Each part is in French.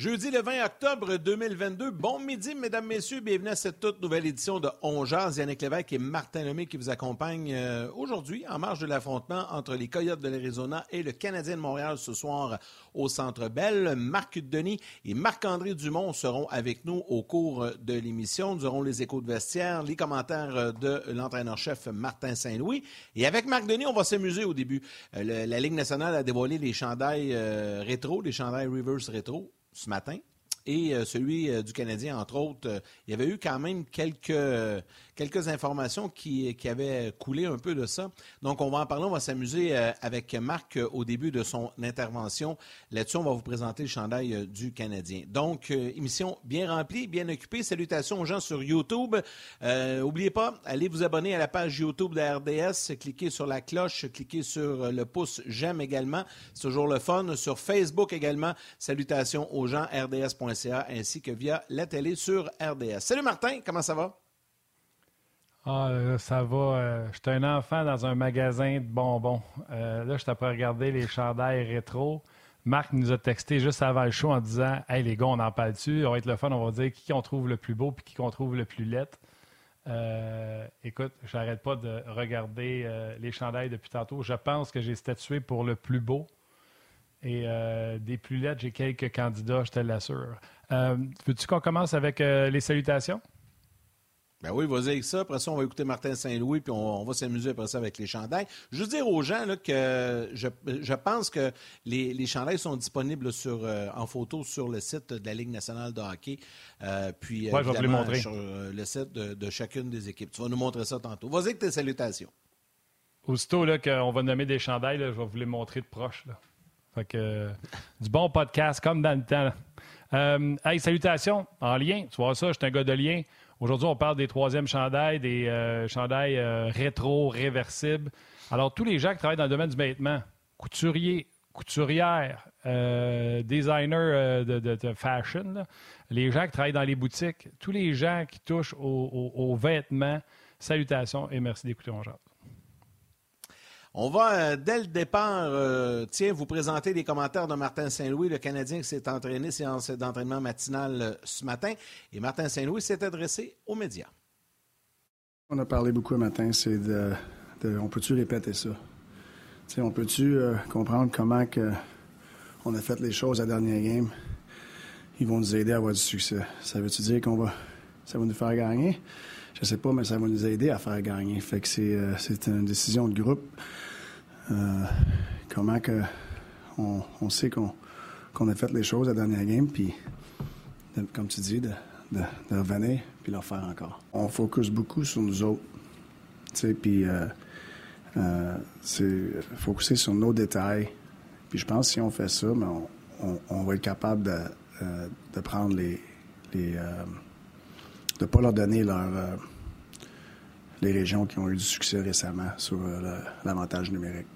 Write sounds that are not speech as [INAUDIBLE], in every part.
Jeudi le 20 octobre 2022. Bon midi, mesdames, messieurs. Bienvenue à cette toute nouvelle édition de On Yannick Lévesque et Martin Lemay qui vous accompagnent euh, aujourd'hui en marge de l'affrontement entre les Coyotes de l'Arizona et le Canadien de Montréal ce soir au Centre Bell. Marc Denis et Marc-André Dumont seront avec nous au cours de l'émission. Nous aurons les échos de vestiaire, les commentaires de l'entraîneur-chef Martin Saint-Louis. Et avec Marc Denis, on va s'amuser au début. Euh, la Ligue nationale a dévoilé les chandails euh, rétro, les chandails reverse rétro ce matin. Et euh, celui euh, du Canadien, entre autres, euh, il y avait eu quand même quelques, quelques informations qui, avaient coulé un peu de ça. Donc, on va en parler, on va s'amuser avec Marc au début de son intervention. Là-dessus, on va vous présenter le chandail du Canadien. Donc, émission bien remplie, bien occupée. Salutations aux gens sur YouTube. N'oubliez pas, allez vous abonner à la page YouTube de RDS, cliquez sur la cloche, cliquez sur le pouce j'aime également. C'est toujours le fun. Sur Facebook également, salutations aux gens rds.com ainsi que via la télé sur RDS. Salut Martin, comment ça va? Ah, euh, ça va. Euh, je suis un enfant dans un magasin de bonbons. Euh, là, je t'ai pas regarder les chandails rétro. Marc nous a texté juste avant le show en disant Hey les gars, on en parle dessus. On va être le fun, on va dire qui on trouve le plus beau puis qui on trouve le plus laid. écoute, j'arrête pas de regarder les chandails depuis tantôt. Je pense que j'ai statué pour le plus beau. Et euh, des plus lettres, j'ai quelques candidats, je te l'assure. Euh, veux-tu qu'on commence avec euh, les salutations? Ben oui, vas-y avec ça. Après ça, on va écouter Martin Saint-Louis, puis on, va s'amuser après ça avec les chandails. Je veux dire aux gens là, que je, pense que les, les, chandails sont disponibles sur, en photo sur le site de la Ligue nationale de hockey, puis ouais, je vais les montrer. sur le site de, chacune des équipes. Tu vas nous montrer ça tantôt. Vas-y avec tes salutations. Aussitôt qu'on va nommer des chandails, je vais vous les montrer de proche. Là. Fait que, du bon podcast, comme dans le temps. Euh, hey, salutations, en lien. Tu vois ça, je suis un gars de lien. Aujourd'hui, on parle des troisièmes chandails, des euh, chandails euh, rétro, réversibles. Alors, tous les gens qui travaillent dans le domaine du vêtement, couturiers, couturières, designers de, fashion, les gens qui travaillent dans les boutiques, tous les gens qui touchent aux, vêtements, salutations et merci d'écouter mon genre. On va, euh, dès le départ, euh, tiens, vous présenter les commentaires de Martin Saint-Louis, le Canadien qui s'est entraîné, séance d'entraînement matinale euh, ce matin. Et Martin Saint-Louis s'est adressé aux médias. On a parlé beaucoup ce matin, c'est de, on peut-tu répéter ça? on peut-tu comprendre comment on a fait les choses à la dernière game? Ils vont nous aider à avoir du succès. Ça veut-tu dire qu'on va, ça va nous faire gagner? Je sais pas, mais ça va nous aider à faire gagner. Fait que c'est, euh, une décision de groupe. Euh, comment que on, sait qu'on, a fait les choses la dernière game, puis comme tu dis, de, revenir puis leur faire encore. On focus beaucoup sur nous autres, tu sais, puis euh, c'est focuser sur nos détails. Puis je pense que si on fait ça, ben, on, va être capable de, prendre les, les de ne pas leur donner leur, les régions qui ont eu du succès récemment sur euh, l'avantage numérique.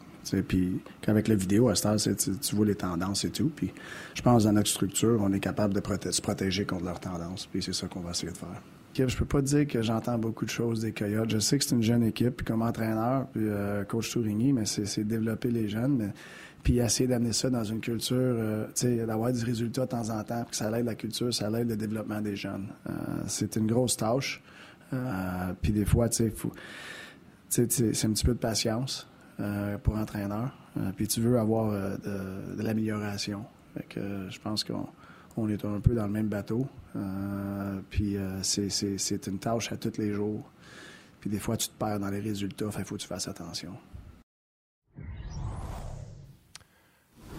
Puis qu'avec la vidéo, à ce tu, tu, vois les tendances et tout. Puis je pense dans notre structure, on est capable de se protéger contre leurs tendances. Puis c'est ça qu'on va essayer de faire. Je peux pas dire que j'entends beaucoup de choses des Coyotes. Je sais que c'est une jeune équipe, puis comme entraîneur, puis euh, coach Tourigny, mais c'est développer les jeunes, puis essayer d'amener ça dans une culture, euh, d'avoir des résultats de temps en temps, puis que ça aide la culture, ça aide le développement des jeunes. C'est une grosse tâche. Puis des fois, tu sais, c'est un petit peu de patience pour entraîneur. puis tu veux avoir de, de l'amélioration. je pense qu'on on est un peu dans le même bateau. Euh, puis euh, c'est une tâche à tous les jours. Puis des fois, tu te perds dans les résultats. Il faut que tu fasses attention.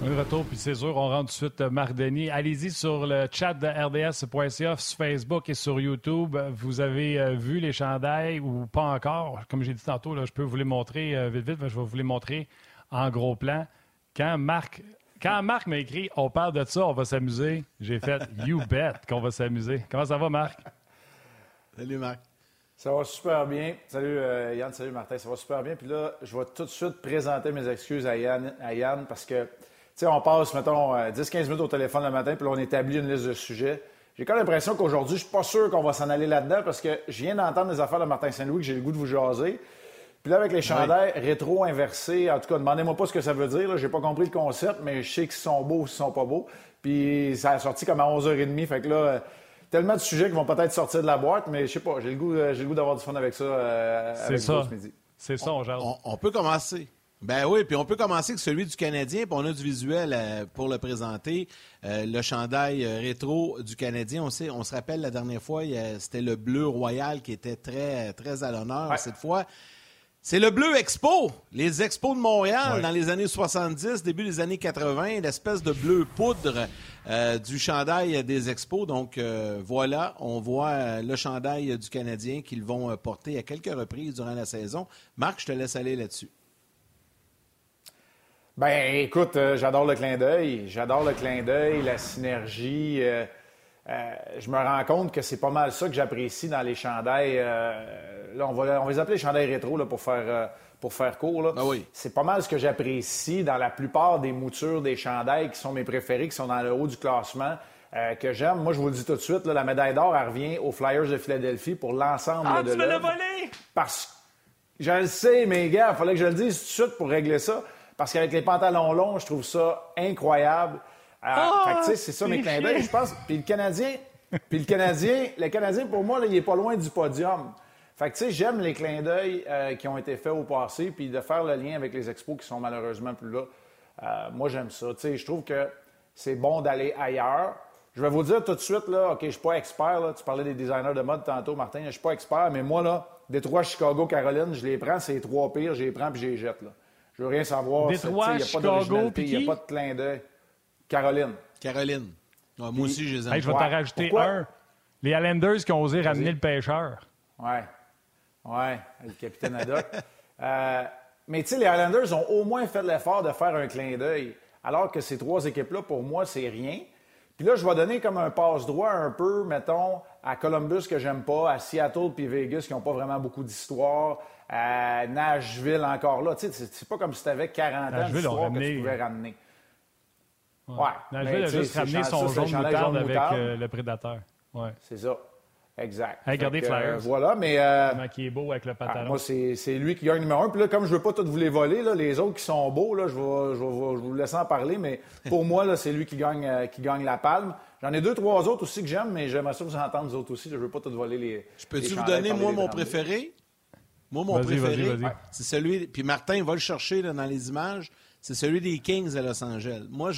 Un retour, puis c'est sûr, on rentre tout de suite euh, Marc Denis. Allez-y sur le chat de RDS.ca, sur Facebook et sur YouTube. Vous avez vu les chandails ou pas encore? Comme j'ai dit tantôt, là, je peux vous les montrer vite, vite, mais je vais vous les montrer en gros plan. Quand Marc quand Marc m'a écrit On parle de ça, on va s'amuser, j'ai fait [LAUGHS] You bet qu'on va s'amuser. Comment ça va, Marc? Salut, Marc. Ça va super bien. Salut euh, Yann, salut Martin, ça va super bien. Puis là, je vais tout de suite présenter mes excuses à Yann, à Yann parce que, sais, on passe, mettons, 10-15 euh, minutes au téléphone le matin, puis là, on établit une liste de sujets. J'ai quand même l'impression qu'aujourd'hui, je suis pas sûr qu'on va s'en aller là-dedans parce que je viens d'entendre des affaires de Martin Saint-Louis que j'ai le goût de vous jaser. Puis là, avec les chandails rétro inversés, en tout cas, demandez-moi pas ce que ça veut dire. Je n'ai pas compris le concept, mais je sais qu'ils sont beaux ou s'ils sont pas beaux. Puis ça a sorti comme à 11h30. Fait que là, tellement de sujets qui vont peut-être sortir de la boîte, mais je sais pas, j'ai le goût, j'ai le goût d'avoir du fun avec ça. C'est ça. C'est ça, on, on, on, peut commencer. Ben oui, puis on peut commencer avec celui du Canadien, puis on a du visuel euh, pour le présenter. Euh, le chandail euh, rétro du Canadien, on, sait, on se rappelle la dernière fois, c'était le bleu royal qui était très, très à l'honneur cette fois. C'est le Bleu Expo, les Expos de Montréal dans les années 70, début des années 80, l'espèce de bleu poudre du chandail des Expos. Donc voilà, on voit le chandail du Canadien qu'ils vont porter à quelques reprises durant la saison. Marc, je te laisse aller là-dessus. Ben, écoute, euh, j'adore le clin d'œil. J'adore le clin d'œil, la synergie. Euh, euh, je me rends compte que c'est pas mal ça que j'apprécie dans les chandails. là, on va, on va les appeler chandails rétro là, pour faire pour faire court. Là. Ben oui. C'est pas mal ce que j'apprécie dans la plupart des moutures des chandails qui sont mes préférés, qui sont dans le haut du classement. que j'aime. Moi, je vous le dis tout de suite, la médaille d'or, elle revient aux Flyers de Philadelphie pour l'ensemble ah, de tu me l'as volé! Parce que je le sais, mes gars, il fallait que je le dise tout de suite pour régler ça. Parce qu'avec les pantalons longs, je trouve ça incroyable. Ah, c'est ça mes clins d'œil, je pense. Puis le Canadien, puis le Canadien, le Canadien, pour moi, là, il est pas loin du podium. Fait que, tu sais, j'aime les clins d'œil euh, qui ont été faits au passé, puis de faire le lien avec les expos qui sont malheureusement plus là. Euh, moi, j'aime ça. Tu sais, je trouve que c'est bon d'aller ailleurs. Je vais vous dire tout de suite, là, OK, je suis pas expert, là. Tu parlais des designers de mode tantôt, Martin. Je suis pas expert, mais moi, là, Détroit, Chicago, Caroline, je les prends, c'est les trois pires, je les prends puis je les jette, là. Je veux rien savoir. Détroit, Chicago, puis Il n'y a pas de clin d'œil. Caroline. Caroline. moi aussi, je les aime. je vais t'en rajouter un. Les Islanders qui ont osé ramener le pêcheur. Ouais. Ouais, le capitaine Haddock. [LAUGHS] euh, mais tu sais, les Islanders ont au moins fait l'effort de faire un clin d'œil. Alors que ces trois équipes-là, pour moi, c'est rien. Puis là, je vais donner comme un passe-droit un peu, mettons, à Columbus que j'aime pas, à Seattle puis Vegas qui n'ont pas vraiment beaucoup d'histoire, à Nashville encore là. Tu sais, c'est pas comme si tu avais 40 ans d'histoire que tu pouvais ramener. Ouais. Nashville a juste ramené son jaune moutarde avec euh, le prédateur. Ouais. C'est ça. Exact. regardez Flyers. Euh, voilà, mais. Euh, qui est beau avec le ah, pantalon. moi, c'est lui qui gagne numéro un. Puis là, comme je veux pas tous vous les voler, là, les autres qui sont beaux, là, je, vais, je, vais, je vous laisser en parler, mais pour moi, c'est lui qui gagne, euh, qui gagne la palme. J'en ai deux, trois autres aussi que j'aime, mais j'aimerais ça vous entendre, les autres aussi. Je veux pas tous voler les. Je peux-tu vous donner, moi, mon préféré? Moi, mon préféré, c'est celui. Puis Martin va le chercher là, dans les images. C'est celui des Kings à Los Angeles. Moi,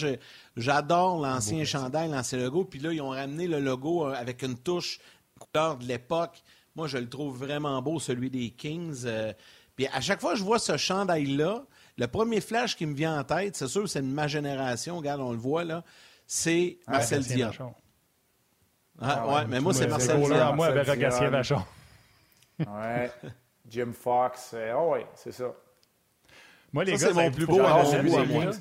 j'adore l'ancien chandail, l'ancien logo. Puis là, ils ont ramené le logo avec une touche couleur de l'époque. Moi, je le trouve vraiment beau, celui des Kings. Euh, puis à chaque fois que je vois ce chandail-là, le premier flash qui me vient en tête, c'est sûr, c'est de ma génération, regarde, on le voit là, c'est Marcel Dion. Ah, ah, ouais, mais moi, c'est Marcel Dion. Moi, avec Rogatien Vachon. ouais. [LAUGHS] Jim Fox. oh, oui, c'est ça. Moi, les ça, gars, c'est mon plus beau à mon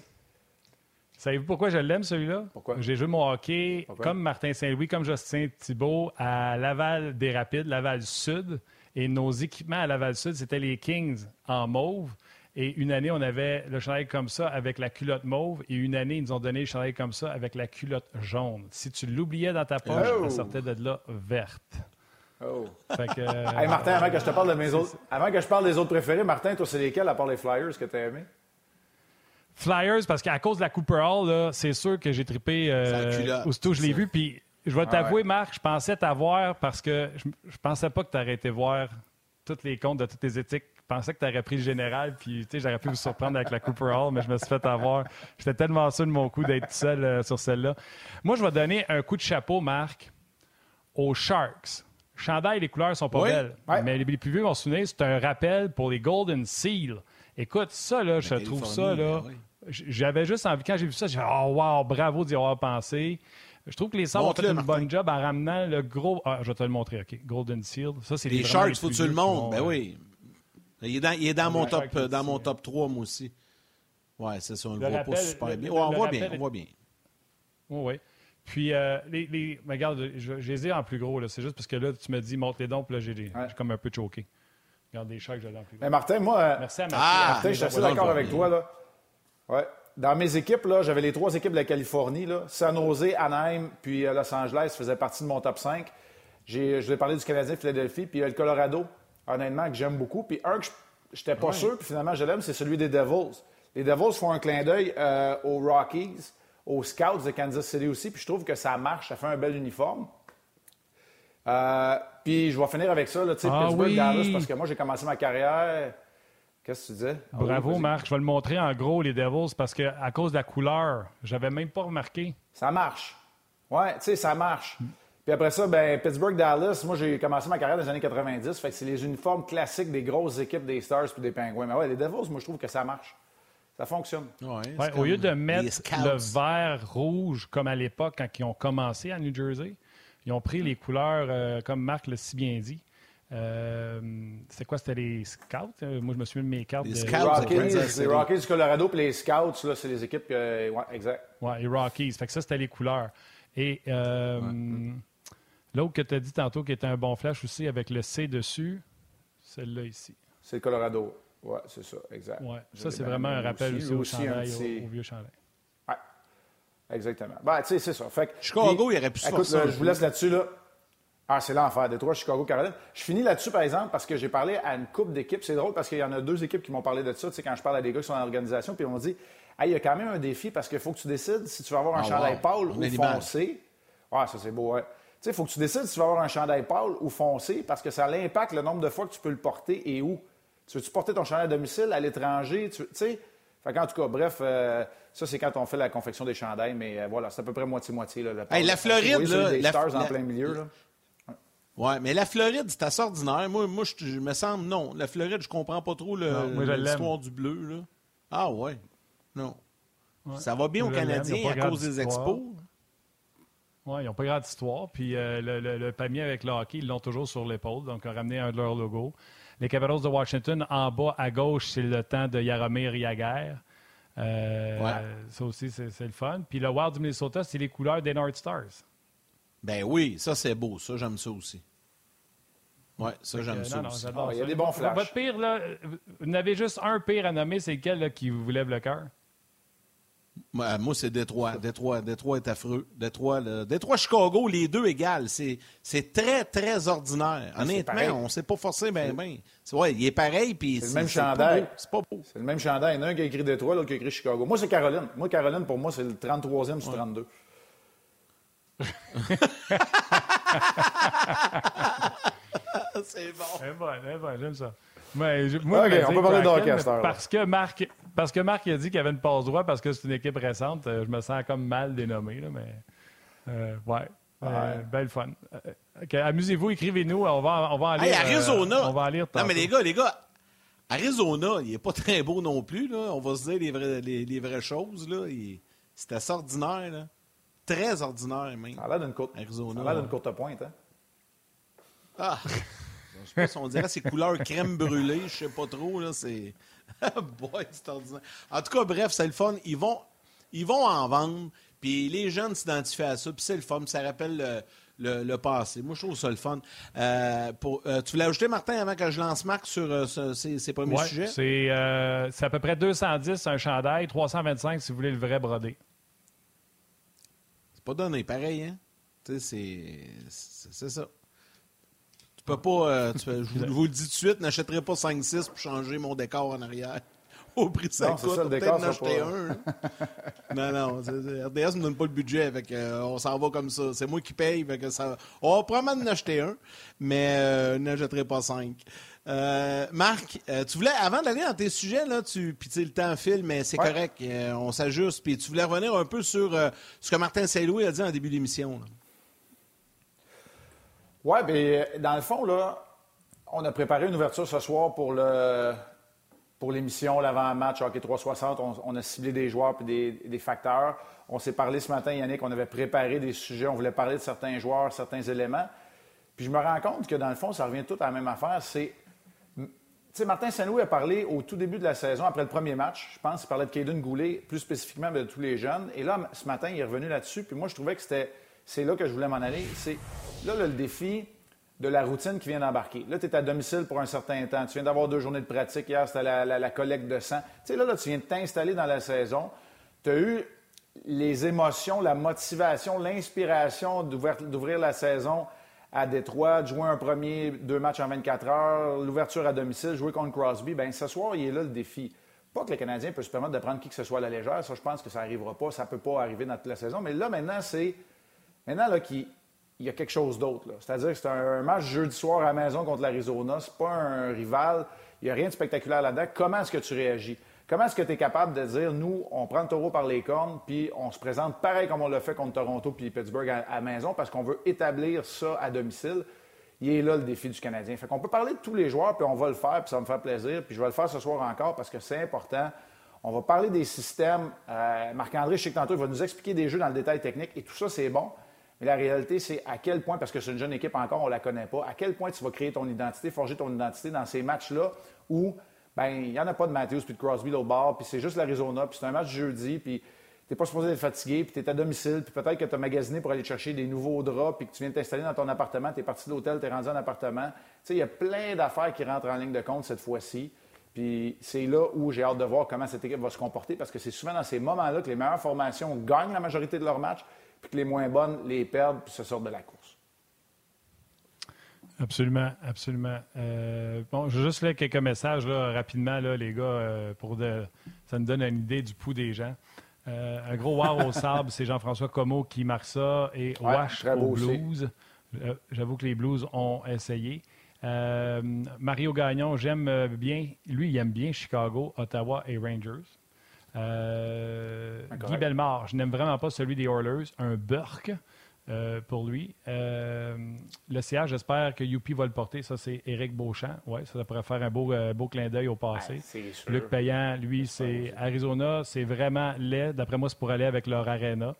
Savez-vous pourquoi je l'aime, celui-là? Pourquoi? J'ai joué mon hockey comme Martin Saint-Louis, comme Justin Thibault à Laval des Rapides, Laval Sud. Et nos équipements à Laval Sud, c'était les Kings en mauve. Et une année, on avait le chandail comme ça avec la culotte mauve. Et une année, ils nous ont donné le chandail comme ça avec la culotte jaune. Si tu l'oubliais dans ta poche, oh! elle sortait de là verte. Oh. Fait que, hey, Martin, avant que je te parle de mes autres, avant que je parle des autres préférés, Martin, toi, c'est lesquels à part les Flyers que tu as aimés? Flyers, parce qu'à cause de la Cooper Hall, c'est sûr que j'ai trippé euh, aussitôt je l'ai vu. Puis je vais t'avouer, Marc, je pensais t'avoir parce que je, je, pensais pas que tu aurais été voir tous les comptes de toutes tes éthiques. Je pensais que tu aurais pris le général, puis j'aurais pu vous surprendre avec la Cooper Hall, mais je me suis fait avoir. J'étais tellement sûr de mon coup d'être seul euh, sur celle-là. Moi, je vais donner un coup de chapeau, Marc, aux Sharks. Chandail, les couleurs sont pas belles. Mais les plus vieux vont se souvenir, c'est un rappel pour les Golden Seal. Écoute, ça, là, je trouve ça, là. Ben j'avais juste envie, quand j'ai vu ça, j'ai dit, oh, wow, bravo d'y avoir pensé. Je trouve que les Sabres ont fait un bon job en ramenant le gros. Ah, je vais te le montrer, OK. Golden Seal. Ça, c'est les Sharks, faut que tu le montres. Ben oui. Il est dans, il est dans mon, top, dans mon top 3, moi aussi. Ouais, c'est ça. On le, voit pas super bien. Ouais, on voit bien. On voit bien. Oui, oui. Puis, euh, les, les, regarde, je, les ai en plus gros. C'est juste parce que là, tu me dis, montre les dons, puis là, j'ai comme un peu choqué. Regarde, des Sharks, j'ai en plus gros. Mais Martin, moi. Euh, Merci à ah, Martin, je suis assez d'accord avec toi. là. Ouais. Dans mes équipes, j'avais les trois équipes de la Californie. Là. San Jose, Anaheim, puis euh, Los Angeles faisaient partie de mon top 5. Je vous ai parlé du Canadien Philadelphie, puis le Colorado, honnêtement, que j'aime beaucoup. Puis un que je n'étais pas sûr, puis finalement je l'aime, c'est celui des Devils. Les Devils font un clin d'œil aux Rockies, aux Scouts de Kansas City aussi, puis je trouve que ça marche, ça fait un bel uniforme. Euh, puis je vais finir avec ça, là, tu sais, Ah Pittsburgh, oui. Dallas, parce que moi, j'ai commencé ma carrière. Qu'est-ce que tu disais? Ah Bravo. Marc. Je vais le montrer en gros, les Devils, parce que à cause de la couleur, j'avais même pas remarqué. Ça marche. Ouais, tu sais, ça marche. Puis après ça, ben, Pittsburgh-Dallas, moi, j'ai commencé ma carrière dans les années 90. Fait que c'est les uniformes classiques des grosses équipes des Stars puis des Penguins. Mais ouais, les Devils, moi, je trouve que ça marche. Ça fonctionne. Ouais, Ouais, c'est au lieu de mettre le vert rouge comme à l'époque quand ils ont commencé à New Jersey, ils ont pris les couleurs euh, comme Marc l'a si bien dit. Euh, c'est quoi? C'était les Scouts? Euh, moi, je me suis mis de mes cartes. Les de- Scouts. Rockies, les Rockies du Colorado puis les Scouts, là, c'est les équipes que... Ouais, exact. Ouais, les Rockies. Fait que ça, c'était les couleurs. Et euh, l'autre que tu as dit tantôt qui était un bon flash aussi avec le C dessus, celle-là ici. C'est le Colorado. Ouais, c'est ça, exact. Ouais. Ça, c'est vraiment un rappel aussi, Lui au un chandail, petit- au, au vieux chandail. Ouais, exactement. Ben, tu sais, c'est ça. Fait que- Chicago, Puis, il aurait pu se Écoute, là, je vous laisse là-dessus, là. Ah, c'est l'enfer. Détroit, Chicago, Caroline. Je finis là-dessus, par exemple, parce que j'ai parlé à une couple d'équipes. C'est drôle parce qu'il y en a deux équipes qui m'ont parlé de ça, tu sais, quand je parle à des gars qui sont dans l'organisation, puis ils m'ont dit Hey, il y a quand même un défi parce qu'il faut que tu décides si tu vas avoir un Ah, chandail wow. pâle On ou foncé. Ah, ça, c'est beau, ouais. Tu sais, il faut que tu décides si tu vas avoir un chandail pâle ou foncé parce que ça impacte le nombre de fois que tu peux le porter et où. Tu veux-tu porter ton chandail à domicile, à l'étranger? Tu sais? Fait qu'en tout cas, bref, euh, ça, c'est quand on fait la confection des chandails, mais euh, voilà, c'est à peu près moitié-moitié. Hey, la. Floride, voyez là, des la- Stars en plein milieu, là. Ouais, mais la Floride, c'est assez ordinaire. Moi, moi je, je me semble, non. La Floride, je comprends pas trop le- Non, moi, je l'aime. l'histoire du bleu. Là. Ah ouais. Non. Ça va bien Moi, aux. Canadiens a à cause des expos. Oui, ils n'ont pas grande histoire. Puis euh, le, le, avec le hockey, ils l'ont toujours sur l'épaule. Donc, ils ont ramené un de leurs logos. Les Capitals de Washington, en bas à gauche, c'est le temps de Yaromir Yaguer. Euh, Ouais. Ça aussi, c'est le fun. Puis le Wild du Minnesota, c'est les couleurs des North Stars. Ben oui, ça c'est beau. Ça, j'aime ça aussi. Ouais, ça, j'aime ça non, non, aussi. Ah, il y a des bons flashs. Votre pire, là, vous n'avez juste un pire à nommer, c'est lequel là, qui vous lève le cœur? Moi, moi, c'est Détroit. Détroit. Détroit est affreux. Détroit, le- Détroit, Chicago, les deux égales. C'est, c'est très, très ordinaire. Honnêtement, pareil. on ne s'est pas forcé ben, ben. C'est, ouais, il est pareil, puis C'est c'est, le même c'est chandail. C'est pas beau. C'est le même chandail. Il y en a un qui a écrit Détroit, l'autre qui a écrit Chicago. Moi, c'est Caroline. Moi, Caroline, pour moi, c'est le 33e sur 32. [LAUGHS] c'est bon. Eh ben, eh ben, j'aime ça. Mais je- moi, Ok, je on peut parler de Kraken, hockey à. Parce que Marc, parce que Marc a dit qu'il y avait une passe droit parce que c'est une équipe récente, euh, je me sens comme mal dénommé. Là, mais euh, ouais. Euh, belle fun. Ok, Amusez-vous, écrivez-nous. On va, on va en lire. Hey, euh, Arizona. on va en lire non, mais les gars, les gars, Arizona, il n'est pas [LAUGHS] très beau non plus. Là. On va se dire les, vrais- les, les vraies choses. Là. Il- C'est assez ordinaire. Là. Très ordinaire, même. Ça a l'air d'une courte, Arizona. ça a l'air d'une courte pointe. Hein? Ah! [LAUGHS] Je sais pas si on dirait c'est couleur crème brûlée, je sais pas trop, là, c'est... [LAUGHS] Boy, c'est ordinaire. En tout cas, bref, c'est le fun. Ils vont, ils vont en vendre, puis les jeunes s'identifient à ça, puis c'est le fun, puis ça rappelle le, le- le passé. Moi, je trouve ça le fun. Euh, pour, euh, tu voulais ajouter, Martin, avant que je lance Marc sur euh, ce- ces, ces premiers Ouais, sujets? c'est c'est à peu près 210 un chandail, 325 si vous voulez le vrai brodé. C'est pas donné, pareil, hein? Tu sais, c'est... c'est- c'est ça. Peux pas... euh, tu peux- je vous, le dis tout de suite, n'achèterai pas 5-6 pour changer mon décor en arrière. [LAUGHS] Au prix que va décor, peut-être en acheter pas- un. hein. non, non, RDS ne me donne pas le budget, avec on s'en va comme ça. C'est moi qui paye, fait que ça, on va probablement en acheter un, mais euh, n'achèterai pas cinq. Euh, Marc, euh, tu voulais, avant d'aller dans tes sujets, là, tu, puis le temps file, mais c'est Ouais. correct, euh, on s'ajuste, puis tu voulais revenir un peu sur euh, ce que Martin Saint-Louis a dit en début d'émission. Oui, bien, dans le fond, là, on a préparé une ouverture ce soir pour le pour l'émission, l'avant-match Hockey 360. On, on a ciblé des joueurs et des, des facteurs. On s'est parlé ce matin, Yannick, on avait préparé des sujets, on voulait parler de certains joueurs, certains éléments. Puis je me rends compte que dans le fond, ça revient tout à la même affaire. C'est. Tu sais, Martin Saint-Louis a parlé au tout début de la saison, après le premier match, je pense, il parlait de Caden Goulet, plus spécifiquement de tous les jeunes. Et là, ce matin, il est revenu là-dessus. Puis moi, je trouvais que c'était. C'est là que je voulais m'en aller. C'est là, le défi de la routine qui vient d'embarquer. Là, tu es à domicile pour un certain temps. Tu viens d'avoir deux journées de pratique. Hier, c'était la, collecte de sang. Tu sais, là, là, tu viens de t'installer dans la saison. Tu as eu les émotions, la motivation, l'inspiration d'ouvrir d'ouvrir la saison à Détroit, de jouer un premier, deux matchs en 24 heures, l'ouverture à domicile, jouer contre Crosby. Bien, ce soir, il est là le défi. Pas que le Canadien peut se permettre de prendre qui que ce soit à la légère. Ça, je pense que ça n'arrivera pas. Ça ne peut pas arriver dans toute la saison. Mais là, maintenant, c'est. Maintenant, là, qu'il y a quelque chose d'autre. C'est-à-dire que c'est un, match jeudi soir à la maison contre l'Arizona. C'est pas un rival. Il n'y a rien de spectaculaire là-dedans. Comment est-ce que tu réagis? Comment est-ce que tu es capable de dire, nous, on prend le taureau par les cornes, puis on se présente pareil comme on l'a fait contre Toronto puis Pittsburgh à, la maison parce qu'on veut établir ça à domicile? Il est là le défi du Canadien. Fait qu'on peut parler de tous les joueurs, puis on va le faire, puis ça me faire plaisir. Puis je vais le faire ce soir encore parce que c'est important. On va parler des systèmes. Euh, Marc-André, je sais que tantôt, il va nous expliquer des jeux dans le détail technique, et tout ça, c'est bon. Mais la réalité, c'est à quel point, parce que c'est une jeune équipe encore, on ne la connaît pas, à quel point tu vas créer ton identité, forger ton identité dans ces matchs-là où ben il n'y en a pas de Matthews puis de Crosby au bord, puis c'est juste l'Arizona, puis c'est un match jeudi, puis tu n'es pas supposé être fatigué, puis tu es à domicile, puis peut-être que tu as magasiné pour aller chercher des nouveaux draps, puis que tu viens t'installer dans ton appartement, tu es parti de l'hôtel, tu es rendu en appartement. Tu sais, il y a plein d'affaires qui rentrent en ligne de compte cette fois-ci. Puis c'est là où j'ai hâte de voir comment cette équipe va se comporter, parce que c'est souvent dans ces moments-là que les meilleures formations gagnent la majorité de leurs matchs, puis que les moins bonnes les perdent, puis se sortent de la course. Absolument, absolument. Euh, bon, je vais juste lire quelques messages là, rapidement, là, les gars, euh, pour de, ça nous donne une idée du pouls des gens. Euh, un gros wow au [LAUGHS] sable, c'est Jean-François Comeau qui marque ça et Wash au Blues. J'avoue que les Blues ont essayé. Mario Gagnon, j'aime bien, lui, il aime bien Chicago, Ottawa et Rangers. Guy Belmar, je n'aime vraiment pas celui des Oilers, un Burke. Euh, pour lui. Euh, le CH, j'espère que Youpi va le porter. Ça, c'est Éric Beauchamp. Oui, ça pourrait faire un beau, euh, beau clin d'œil au passé. Luc Payan, lui, c'est Arizona. C'est vraiment laid. D'après moi, c'est pour aller avec leur arena.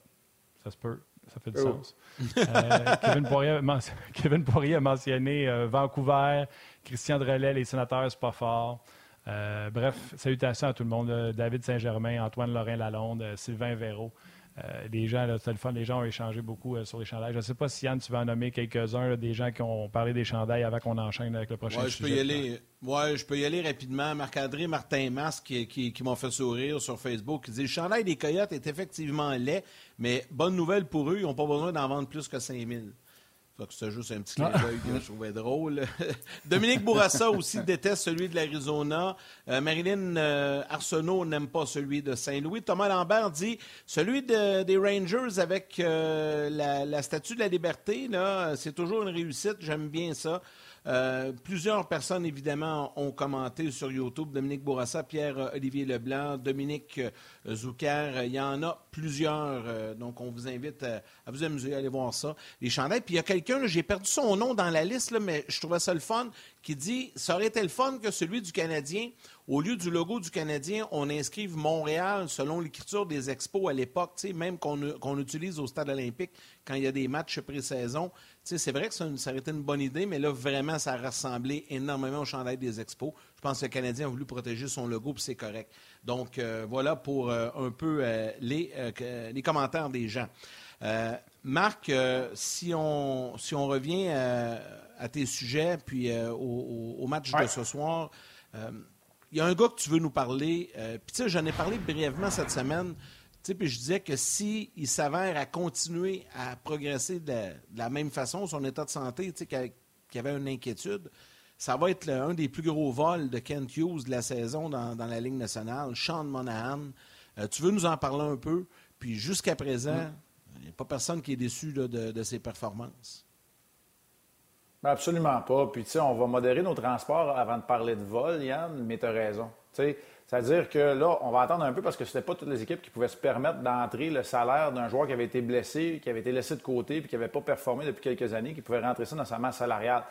Ça se peut. Ça fait du oh. sens. [LAUGHS] [LAUGHS] Kevin, Poirier, a mentionné Vancouver, Christian Drelais, les sénateurs, c'est pas fort. Bref, salutations à tout le monde. David Saint-Germain, Antoine Lorrain-Lalonde, Sylvain Véraud. Euh, les gens, le les gens ont échangé beaucoup euh, sur les chandails. Je ne sais pas si Yann, tu vas en nommer quelques-uns, des gens qui ont parlé des chandails avant qu'on enchaîne avec le prochain ouais, Je peux y aller. Ouais, je peux y aller rapidement. Marc-André Martin Masque qui, qui, m'ont fait sourire sur Facebook, qui dit Le chandail des Coyotes est effectivement laid, mais bonne nouvelle pour eux, ils n'ont pas besoin d'en vendre plus que 5000 c'est juste un petit clin d'œil que je trouvais drôle. [LAUGHS] Dominique Bourassa aussi déteste celui de l'Arizona. Euh, Marilyn euh, Arsenault n'aime pas celui de Saint-Louis. Thomas Lambert dit celui des Rangers avec euh, la, la, statue de la liberté, c'est toujours une réussite. J'aime bien ça. Euh, plusieurs personnes, évidemment, ont commenté sur YouTube. Dominique Bourassa, Pierre-Olivier Leblanc, Dominique euh, Zouker. Il y en a plusieurs. Euh, donc, on vous invite à, vous amuser, à aller voir ça. Les chandelles. Puis, il y a quelqu'un, j'ai perdu son nom dans la liste, mais je trouvais ça le fun, qui dit Ça aurait été le fun que celui du Canadien, au lieu du logo du Canadien, on inscrive Montréal selon l'écriture des expos à l'époque, même qu'on utilise au stade olympique quand il y a des matchs pré-saison c'est vrai que ça, aurait été une bonne idée, mais là, vraiment, ça a ressemblé énormément au chandail des expos. Je pense que le Canadien a voulu protéger son logo, puis c'est correct. Donc, euh, voilà pour euh, un peu euh, les, les, commentaires des gens. Marc, si, on, si on revient à tes sujets, puis au, match de ce soir, y a un gars que tu veux nous parler. puis, tu sais, j'en ai parlé brièvement cette semaine. Puis je disais que s'il s'avère à continuer à progresser de la, même façon, son état de santé, qu'il y avait une inquiétude, ça va être un des plus gros vols de Kent Hughes de la saison dans, la Ligue nationale, Sean Monahan. Euh, tu veux nous en parler un peu? Puis jusqu'à présent, il n'y a pas personne qui est déçu de, ses performances. Absolument pas. Puis, tu sais, on va modérer nos transports avant de parler de vol, Yann, mais tu as raison. Tu sais, c'est-à-dire que là, on va attendre un peu parce que ce n'était pas toutes les équipes qui pouvaient se permettre d'entrer le salaire d'un joueur qui avait été blessé, qui avait été laissé de côté puis qui n'avait pas performé depuis quelques années, qui pouvait rentrer ça dans sa masse salariale.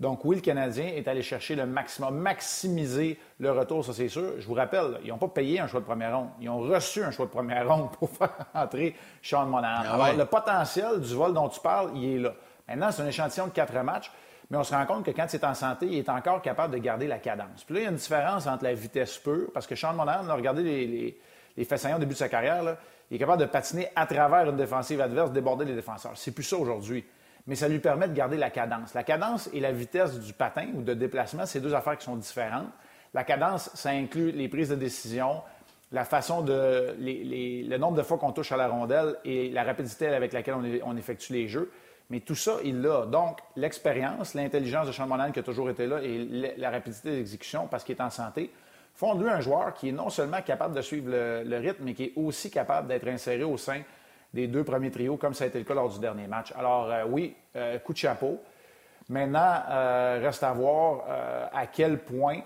Donc, oui, le Canadien est allé chercher le maximum, maximiser le retour, ça c'est sûr. Je vous rappelle, ils n'ont pas payé un choix de première ronde. Ils ont reçu un choix de première ronde pour [LAUGHS] faire entrer Sean Monahan. Ah Alors, le potentiel du vol dont tu parles, il est là. Maintenant, c'est un échantillon de quatre matchs. Mais on se rend compte que quand il est en santé, il est encore capable de garder la cadence. Puis là, il y a une différence entre la vitesse pure, parce que Sean Monahan, regardez les, les, les au début de sa carrière, il est capable de patiner à travers une défensive adverse, déborder les défenseurs. C'est plus ça aujourd'hui. Mais ça lui permet de garder la cadence. La cadence et la vitesse du patin ou de déplacement, c'est deux affaires qui sont différentes. La cadence, ça inclut les prises de décision, la façon de. le nombre de fois qu'on touche à la rondelle et la rapidité avec laquelle on effectue les jeux. Mais tout ça, il l'a. Donc, l'expérience, l'intelligence de Sean Monahan qui a toujours été là et la rapidité d'exécution parce qu'il est en santé. font de lui un joueur qui est non seulement capable de suivre le, rythme, mais qui est aussi capable d'être inséré au sein des deux premiers trios, comme ça a été le cas lors du dernier match. Alors, euh, oui, euh, coup de chapeau. Maintenant, euh, reste à voir à quel point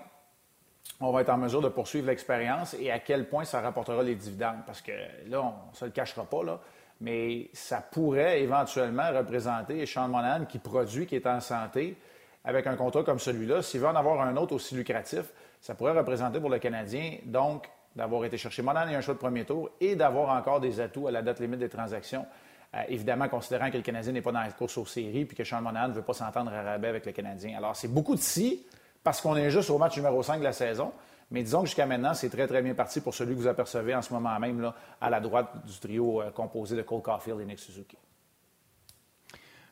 on va être en mesure de poursuivre l'expérience et à quel point ça rapportera les dividendes. Parce que là, on ne se le cachera pas, là, mais ça pourrait éventuellement représenter Sean Monahan qui produit, qui est en santé, avec un contrat comme celui-là. S'il veut en avoir un autre aussi lucratif, ça pourrait représenter pour le Canadien, donc, d'avoir été chercher Monahan et un choix de premier tour et d'avoir encore des atouts à la date limite des transactions. Euh, évidemment, considérant que le Canadien n'est pas dans la course aux séries puis que Sean Monahan ne veut pas s'entendre à rabais avec le Canadien. Alors, c'est beaucoup de si parce qu'on est juste au match numéro 5 de la saison. Mais disons que jusqu'à maintenant, c'est très, très bien parti pour celui que vous apercevez en ce moment même là, à la droite du trio euh, composé de Cole Caulfield et Nick Suzuki.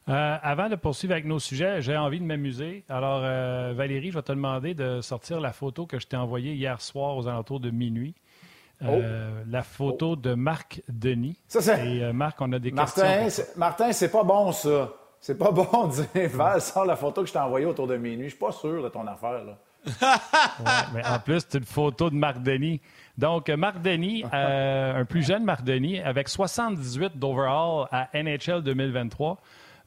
Euh, avant de poursuivre avec nos sujets, j'ai envie de m'amuser. Alors, euh, Valérie, je vais te demander de sortir la photo que je t'ai envoyée hier soir aux alentours de minuit. Euh, oh. La photo de Marc Denis. Ça, c'est... Et Marc, on a des Martin, questions. Martin, c'est pas bon, ça. C'est pas [LAUGHS] bon de dire, Val, sors la photo que je t'ai envoyée autour de minuit. Je suis pas sûr de ton affaire, là. Mais en plus, c'est une photo de Marc Denis. Donc, Marc Denis, [LAUGHS] un plus jeune Marc Denis, avec 78 d'overall à NHL 2023.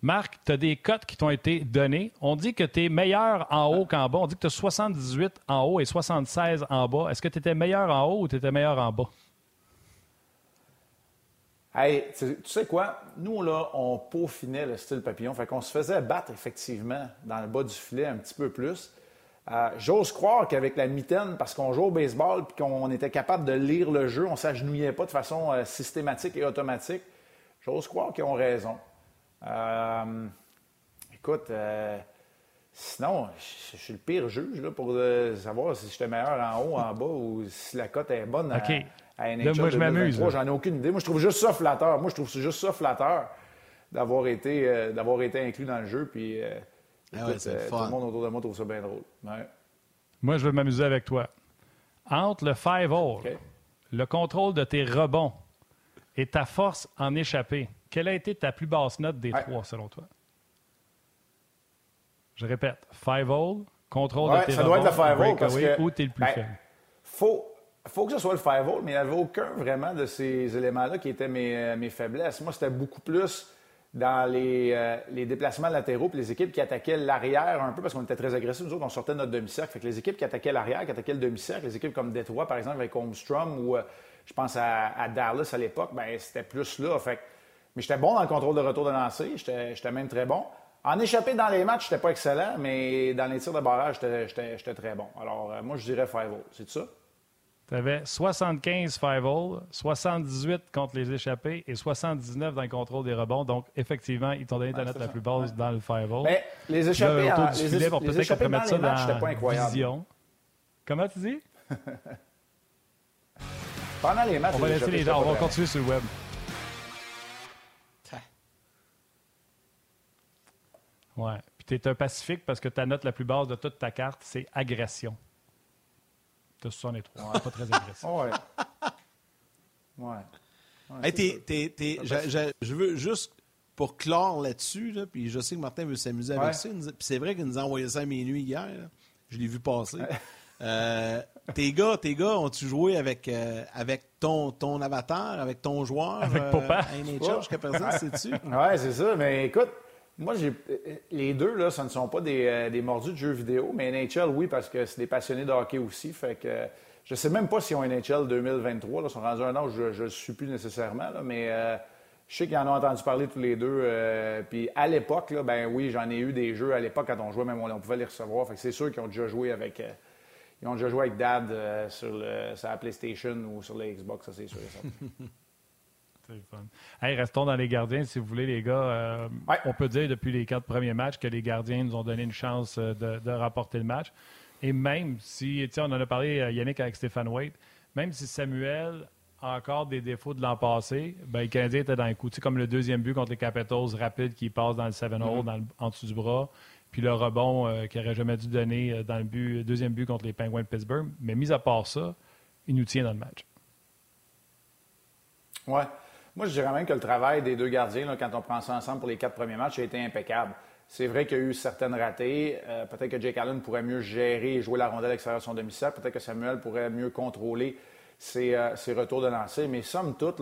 Marc, tu as des cotes qui t'ont été données. On dit que tu es meilleur en haut qu'en bas. On dit que tu as 78 en haut et 76 en bas. Est-ce que tu étais meilleur en haut ou tu étais meilleur en bas? Hey, tu sais quoi? Nous, là, on peaufinait le style papillon. Fait qu'on se faisait battre, effectivement, dans le bas du filet un petit peu plus. Euh, j'ose croire qu'avec la mitaine, parce qu'on joue au baseball et qu'on était capable de lire le jeu, on ne s'agenouillait pas de façon euh, systématique et automatique, j'ose croire qu'ils ont raison. Euh, écoute, sinon, je, suis le pire juge là, pour savoir si j'étais meilleur en haut, en bas ou si la cote est bonne à, à moi, je m'amuse. J'en ai aucune idée. Moi, je trouve juste ça flatteur. Moi, je trouve juste ça flatteur d'avoir été, été inclus dans le jeu. Puis, ah tout le monde autour de moi trouve ça bien drôle. Moi, je veux m'amuser avec toi. Entre le five hole, le contrôle de tes rebonds et ta force en échapper, quelle a été ta plus basse note des trois, selon toi? Je répète, five hole, contrôle de tes ça doit être le five hole parce que, où tu es le plus ben, faible? Faut, faut que ce soit le five hole, mais il n'y avait aucun vraiment de ces éléments-là qui étaient mes, euh, mes faiblesses. Moi, c'était beaucoup plus dans les, euh, les, déplacements latéraux, puis les équipes qui attaquaient l'arrière un peu, parce qu'on était très agressifs. Nous autres, on sortait notre demi-cercle. Fait que les équipes qui attaquaient l'arrière, qui attaquaient le demi-cercle, les équipes comme Detroit, par exemple, avec Holmstrom, ou euh, je pense à, Dallas à l'époque, ben c'était plus là. Fait mais j'étais bon dans le contrôle de retour de lancer. J'étais même très bon. En échappé dans les matchs, j'étais pas excellent, mais dans les tirs de barrage, j'étais très bon. Alors, euh, moi, je dirais five hole. C'est ça? Tu avais 75 five hole, 78 contre les échappés et 79 dans le contrôle des rebonds. Donc, effectivement, ils t'ont donné ta note la plus basse dans le five hole. Mais les échappés, Là, en, les, filet, les, les échappés dans les matchs, c'était pas incroyable. Vision. Comment tu dis? [LAUGHS] Pendant les matchs, on va laisser les gens. On va continuer sur le web. Ouais. Puis tu es un pacifique parce que ta note la plus basse de toute ta carte, c'est agression. Tu as 63. Ouais. Pas très agressif. [LAUGHS] ouais. Ouais. ouais je veux juste pour clore là-dessus, là, puis je sais que Martin veut s'amuser avec ça. Puis c'est vrai qu'il nous a envoyé ça à minuit hier. Je l'ai vu passer. Euh, tes gars, tes gars, ont-tu joué avec, euh, avec ton, ton avatar, avec ton joueur avec euh, Papa. à NHL jusqu'à présent, c'est-tu? Oui, c'est ça. Mais écoute, moi, j'ai les deux, là, ce ne sont pas des, euh, des, mordus de jeux vidéo, mais NHL, oui, parce que c'est des passionnés de hockey aussi. Fait que je ne sais même pas s'ils ont NHL 2023. Là, ils sont rendus un âge je ne le suis plus nécessairement, mais euh, je sais qu'ils en ont entendu parler tous les deux. Euh, puis à l'époque, ben oui, j'en ai eu des jeux à l'époque quand on jouait, même on, pouvait les recevoir. Fait que c'est sûr qu'ils ont déjà joué avec. ils ont déjà joué avec Dad sur, le, sur la PlayStation ou sur la Xbox, ça c'est sûr [LAUGHS] restons dans les gardiens, si vous voulez, les gars. Euh, on peut dire depuis les quatre premiers matchs que les gardiens nous ont donné une chance euh, de, rapporter le match. Et même si, on en a parlé, euh, Yannick, avec Stéphane Waite, même si Samuel a encore des défauts de l'an passé, ben, le Canadien était dans le coup. comme le deuxième but contre les Capitals, rapide, qui passe dans le 7-hole, mm-hmm. en dessous du bras. Puis le rebond qu'il n'aurait jamais dû donner dans le but, deuxième but contre les Penguins de Pittsburgh. Mais mis à part ça, il nous tient dans le match. Ouais. Moi, je dirais même que le travail des deux gardiens, quand on prend ça ensemble pour les quatre premiers matchs, a été impeccable. C'est vrai qu'il y a eu certaines ratées. Euh, peut-être que Jake Allen pourrait mieux gérer et jouer la rondelle à l'extérieur de son domicile. Peut-être que Samuel pourrait mieux contrôler ses, euh, retours de lancer. Mais somme toute,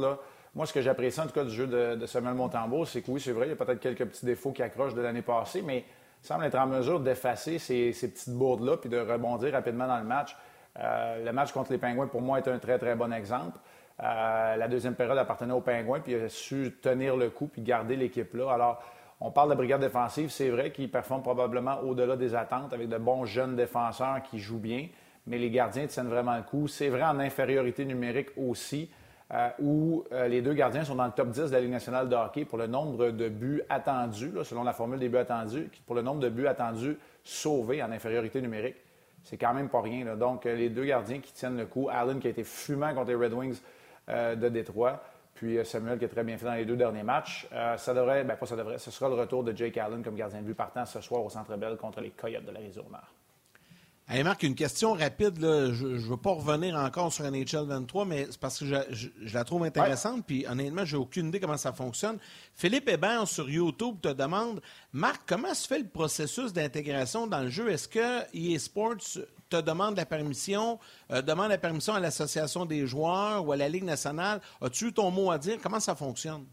moi, ce que j'apprécie en tout cas du jeu de, Samuel Montembeau, c'est que oui, c'est vrai, il y a peut-être quelques petits défauts qui accrochent de l'année passée, mais il semble être en mesure d'effacer ces, petites bourdes-là puis de rebondir rapidement dans le match. Euh, le match contre les Pingouins, pour moi, est un très, très bon exemple. La deuxième période appartenait aux Pingouins, puis il a su tenir le coup puis garder l'équipe là. Alors, on parle de brigade défensive, c'est vrai qu'ils performent probablement au-delà des attentes avec de bons jeunes défenseurs qui jouent bien, mais les gardiens tiennent vraiment le coup. C'est vrai en infériorité numérique aussi, euh, où euh, les deux gardiens sont dans le top 10 de la Ligue nationale de hockey pour le nombre de buts attendus, selon la formule des buts attendus, pour le nombre de buts attendus sauvés en infériorité numérique. C'est quand même pas rien. Donc, euh, les deux gardiens qui tiennent le coup, Allen qui a été fumant contre les Red Wings de Détroit, puis euh, Samuel qui a très bien fait dans les deux derniers matchs. Euh, ça devrait, bien pas ça devrait, ce sera le retour de Jake Allen comme gardien de but partant ce soir au Centre Bell contre les Coyotes de l'Arizona. Hey Marc, une question rapide. Je ne veux pas revenir encore sur NHL 23, mais c'est parce que je, la trouve intéressante. Puis honnêtement, j'ai aucune idée comment ça fonctionne. Philippe Hébert sur YouTube te demande Marc, comment se fait le processus d'intégration dans le jeu? Est-ce que EA Sports te demande la permission, euh, demande la permission à l'Association des joueurs ou à la Ligue nationale? As-tu eu ton mot à dire? Comment ça fonctionne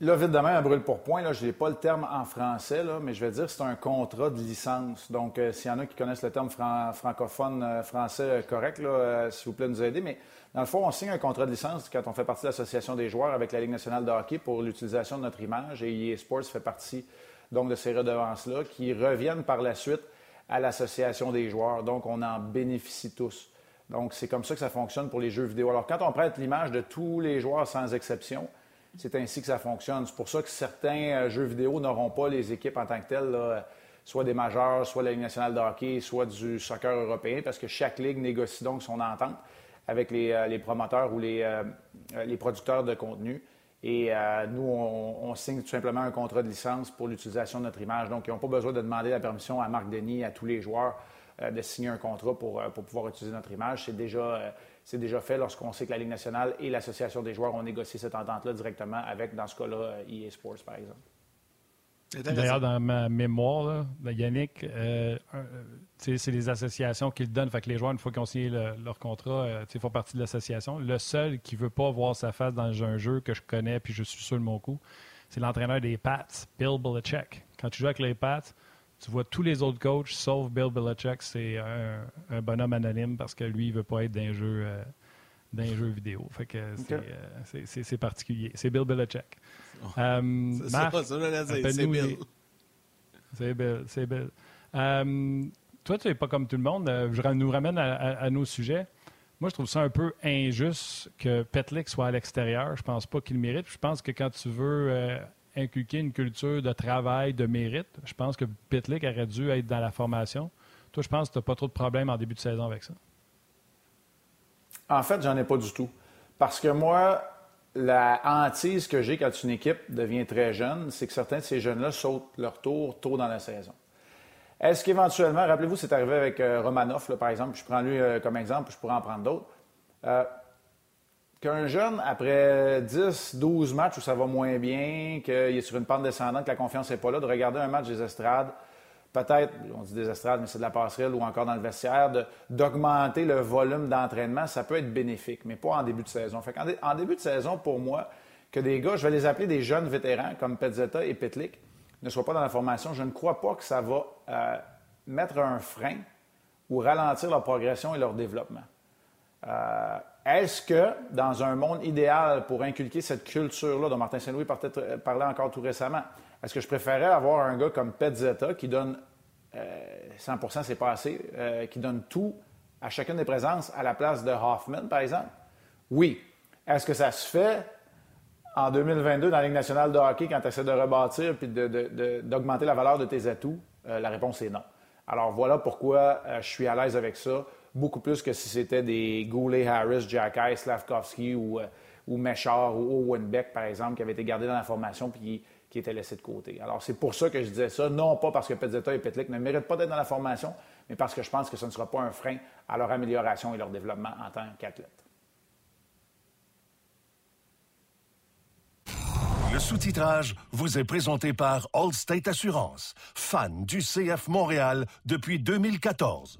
Là, vite demain, un brûle pour point, je n'ai pas le terme en français, là, mais je vais dire que c'est un contrat de licence. Donc, euh, s'il y en a qui connaissent le terme francophone, euh, français euh, correct, s'il vous plaît, nous aider. Mais dans le fond, on signe un contrat de licence quand on fait partie de l'Association des joueurs avec la Ligue nationale de hockey pour l'utilisation de notre image. Et EA Sports fait partie donc, de ces redevances-là qui reviennent par la suite à l'Association des joueurs. Donc, on en bénéficie tous. Donc, c'est comme ça que ça fonctionne pour les jeux vidéo. Alors, quand on prête l'image de tous les joueurs sans exception, c'est ainsi que ça fonctionne. C'est pour ça que certains euh, jeux vidéo n'auront pas les équipes en tant que telles, soit des majeurs, soit la Ligue nationale de hockey, soit du soccer européen, parce que chaque ligue négocie donc son entente avec les, euh, promoteurs ou euh, les, producteurs de contenu. Et nous, on, signe tout simplement un contrat de licence pour l'utilisation de notre image. Donc, ils n'ont pas besoin de demander la permission à Marc Denis, à tous les joueurs, de signer un contrat pour, pour pouvoir utiliser notre image. C'est déjà c'est déjà fait lorsqu'on sait que la Ligue nationale et l'Association des joueurs ont négocié cette entente-là directement avec, dans ce cas-là, EA Sports, par exemple. D'ailleurs, dans ma mémoire, Yannick, euh, c'est les associations qui le donnent. Fait que les joueurs, une fois qu'ils ont signé leur contrat, euh, font partie de l'association. Le seul qui ne veut pas voir sa face dans un jeu que je connais puis je suis sûr de mon coup, c'est l'entraîneur des Pats, Bill Belichick. Quand tu joues avec les Pats, tu vois tous les autres coachs, sauf Bill Belichick, c'est un, bonhomme anonyme parce que lui, il ne veut pas être dans un jeu, euh, jeu vidéo. Fait que euh, c'est particulier. C'est Bill Belichick. Oh. Euh, c'est ça, c'est Bill. C'est Bill, c'est Bill. toi, tu n'es pas comme tout le monde. je nous ramène à, nos sujets. Moi, je trouve ça un peu injuste que Petlick soit à l'extérieur. Je pense pas qu'il le mérite. Je pense que quand tu veux inculquer une culture de travail, de mérite. Je pense que Pitlick aurait dû être dans la formation. Toi, je pense que tu n'as pas trop de problèmes en début de saison avec ça. En fait, j'en ai pas du tout. Parce que moi, la hantise que j'ai quand une équipe devient très jeune, c'est que certains de ces jeunes-là sautent leur tour tôt dans la saison. Est-ce qu'éventuellement, rappelez-vous, c'est arrivé avec euh, Romanov, par exemple, je prends lui euh, comme exemple, je pourrais en prendre d'autres. Euh, qu'un jeune, après 10, 12 matchs où ça va moins bien, qu'il est sur une pente descendante, que la confiance n'est pas là, de regarder un match des estrades, peut-être, on dit des estrades, mais c'est de la passerelle ou encore dans le vestiaire, d'augmenter le volume d'entraînement, ça peut être bénéfique, mais pas en début de saison. Fait en, début de saison, pour moi, que des gars, je vais les appeler des jeunes vétérans comme Petzetta et Petlik, ne soient pas dans la formation, je ne crois pas que ça va euh, mettre un frein ou ralentir leur progression et leur développement. Euh, est-ce que, dans un monde idéal pour inculquer cette culture-là dont Martin Saint-Louis parlait encore tout récemment, est-ce que je préférais avoir un gars comme Petzetta qui donne 100% euh, c'est pas assez, euh, qui donne tout à chacune des présences à la place de Hoffman, par exemple? Oui. Est-ce que ça se fait en 2022 dans la Ligue nationale de hockey quand tu essaies de rebâtir puis d'augmenter la valeur de tes atouts? la réponse est non. Alors voilà pourquoi je suis à l'aise avec ça beaucoup plus que si c'était des Goulet, Harris, Jack Ice, Slavkovski ou, euh, ou Méchard ou Owen Beck, par exemple, qui avaient été gardés dans la formation puis qui, étaient laissés de côté. Alors, c'est pour ça que je disais ça, non pas parce que Pezzetta et Petlik ne méritent pas d'être dans la formation, mais parce que je pense que ce ne sera pas un frein à leur amélioration et leur développement en tant qu'athlète. Le sous-titrage vous est présenté par Allstate Assurance, fan du CF Montréal depuis 2014.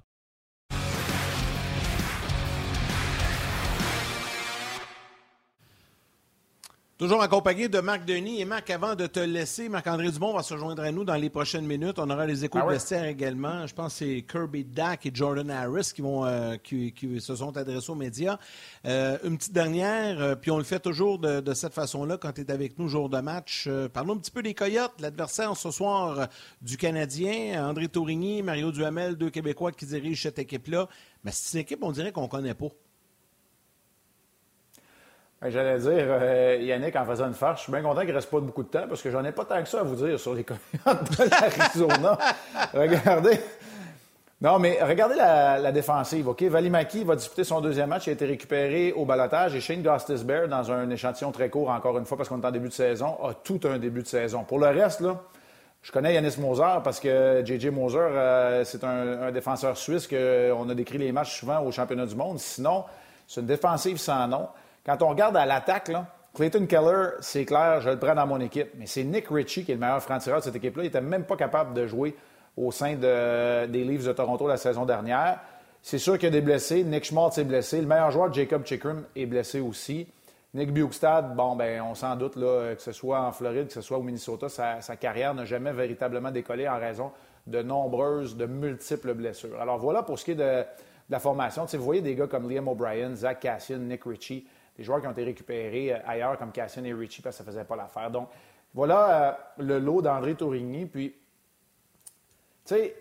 Toujours accompagné de Marc Denis. Et Marc, avant de te laisser, Marc-André Dumont va se joindre à nous dans les prochaines minutes. On aura les échos ah également. Je pense que c'est Kirby Dack et Jordan Harris qui, vont, euh, qui, se sont adressés aux médias. Euh, une petite dernière, euh, puis on le fait toujours de, cette façon-là quand tu es avec nous jour de match. parlons un petit peu des Coyotes, l'adversaire ce soir du Canadien. André Tourigny, Mario Duhamel, deux Québécois qui dirigent cette équipe-là. Mais c'est une équipe, on dirait qu'on ne connaît pas. Ben, j'allais dire, euh, Yannick, en faisant une farce, je suis bien content qu'il ne reste pas beaucoup de temps parce que j'en ai pas tant que ça à vous dire sur les [LAUGHS] Coyotes de l'Arizona. regardez. Non, mais regardez la, défensive. OK, Valimaki va disputer son deuxième match. Il a été récupéré au balotage et Shane Gostisbehere, dans un échantillon très court, encore une fois, parce qu'on est en début de saison, a tout un début de saison. Pour le reste, je connais Yanis Moser parce que J.J. Moser, euh, c'est un, un, défenseur suisse qu'on a décrit les matchs souvent au championnat du monde. Sinon, c'est une défensive sans nom. Quand on regarde à l'attaque, Clayton Keller, c'est clair, je le prends dans mon équipe. Mais c'est Nick Ritchie qui est le meilleur franc-tireur de cette équipe-là. Il n'était même pas capable de jouer au sein des Leafs de Toronto la saison dernière. C'est sûr qu'il y a des blessés. Nick Schmaltz est blessé. Le meilleur joueur, Jacob Chikrin, est blessé aussi. Nick Bukestad, bon, ben, on s'en doute là, que ce soit en Floride, que ce soit au Minnesota, sa, sa carrière n'a jamais véritablement décollé en raison de nombreuses, de multiples blessures. Alors voilà pour ce qui est de, la formation. vous voyez des gars comme Liam O'Brien, Zach Cassian, Nick Ritchie des joueurs qui ont été récupérés euh, ailleurs, comme Cassian et Richie, parce que ça ne faisait pas l'affaire. Donc, voilà euh, le lot d'André Tourigny. Puis, tu sais,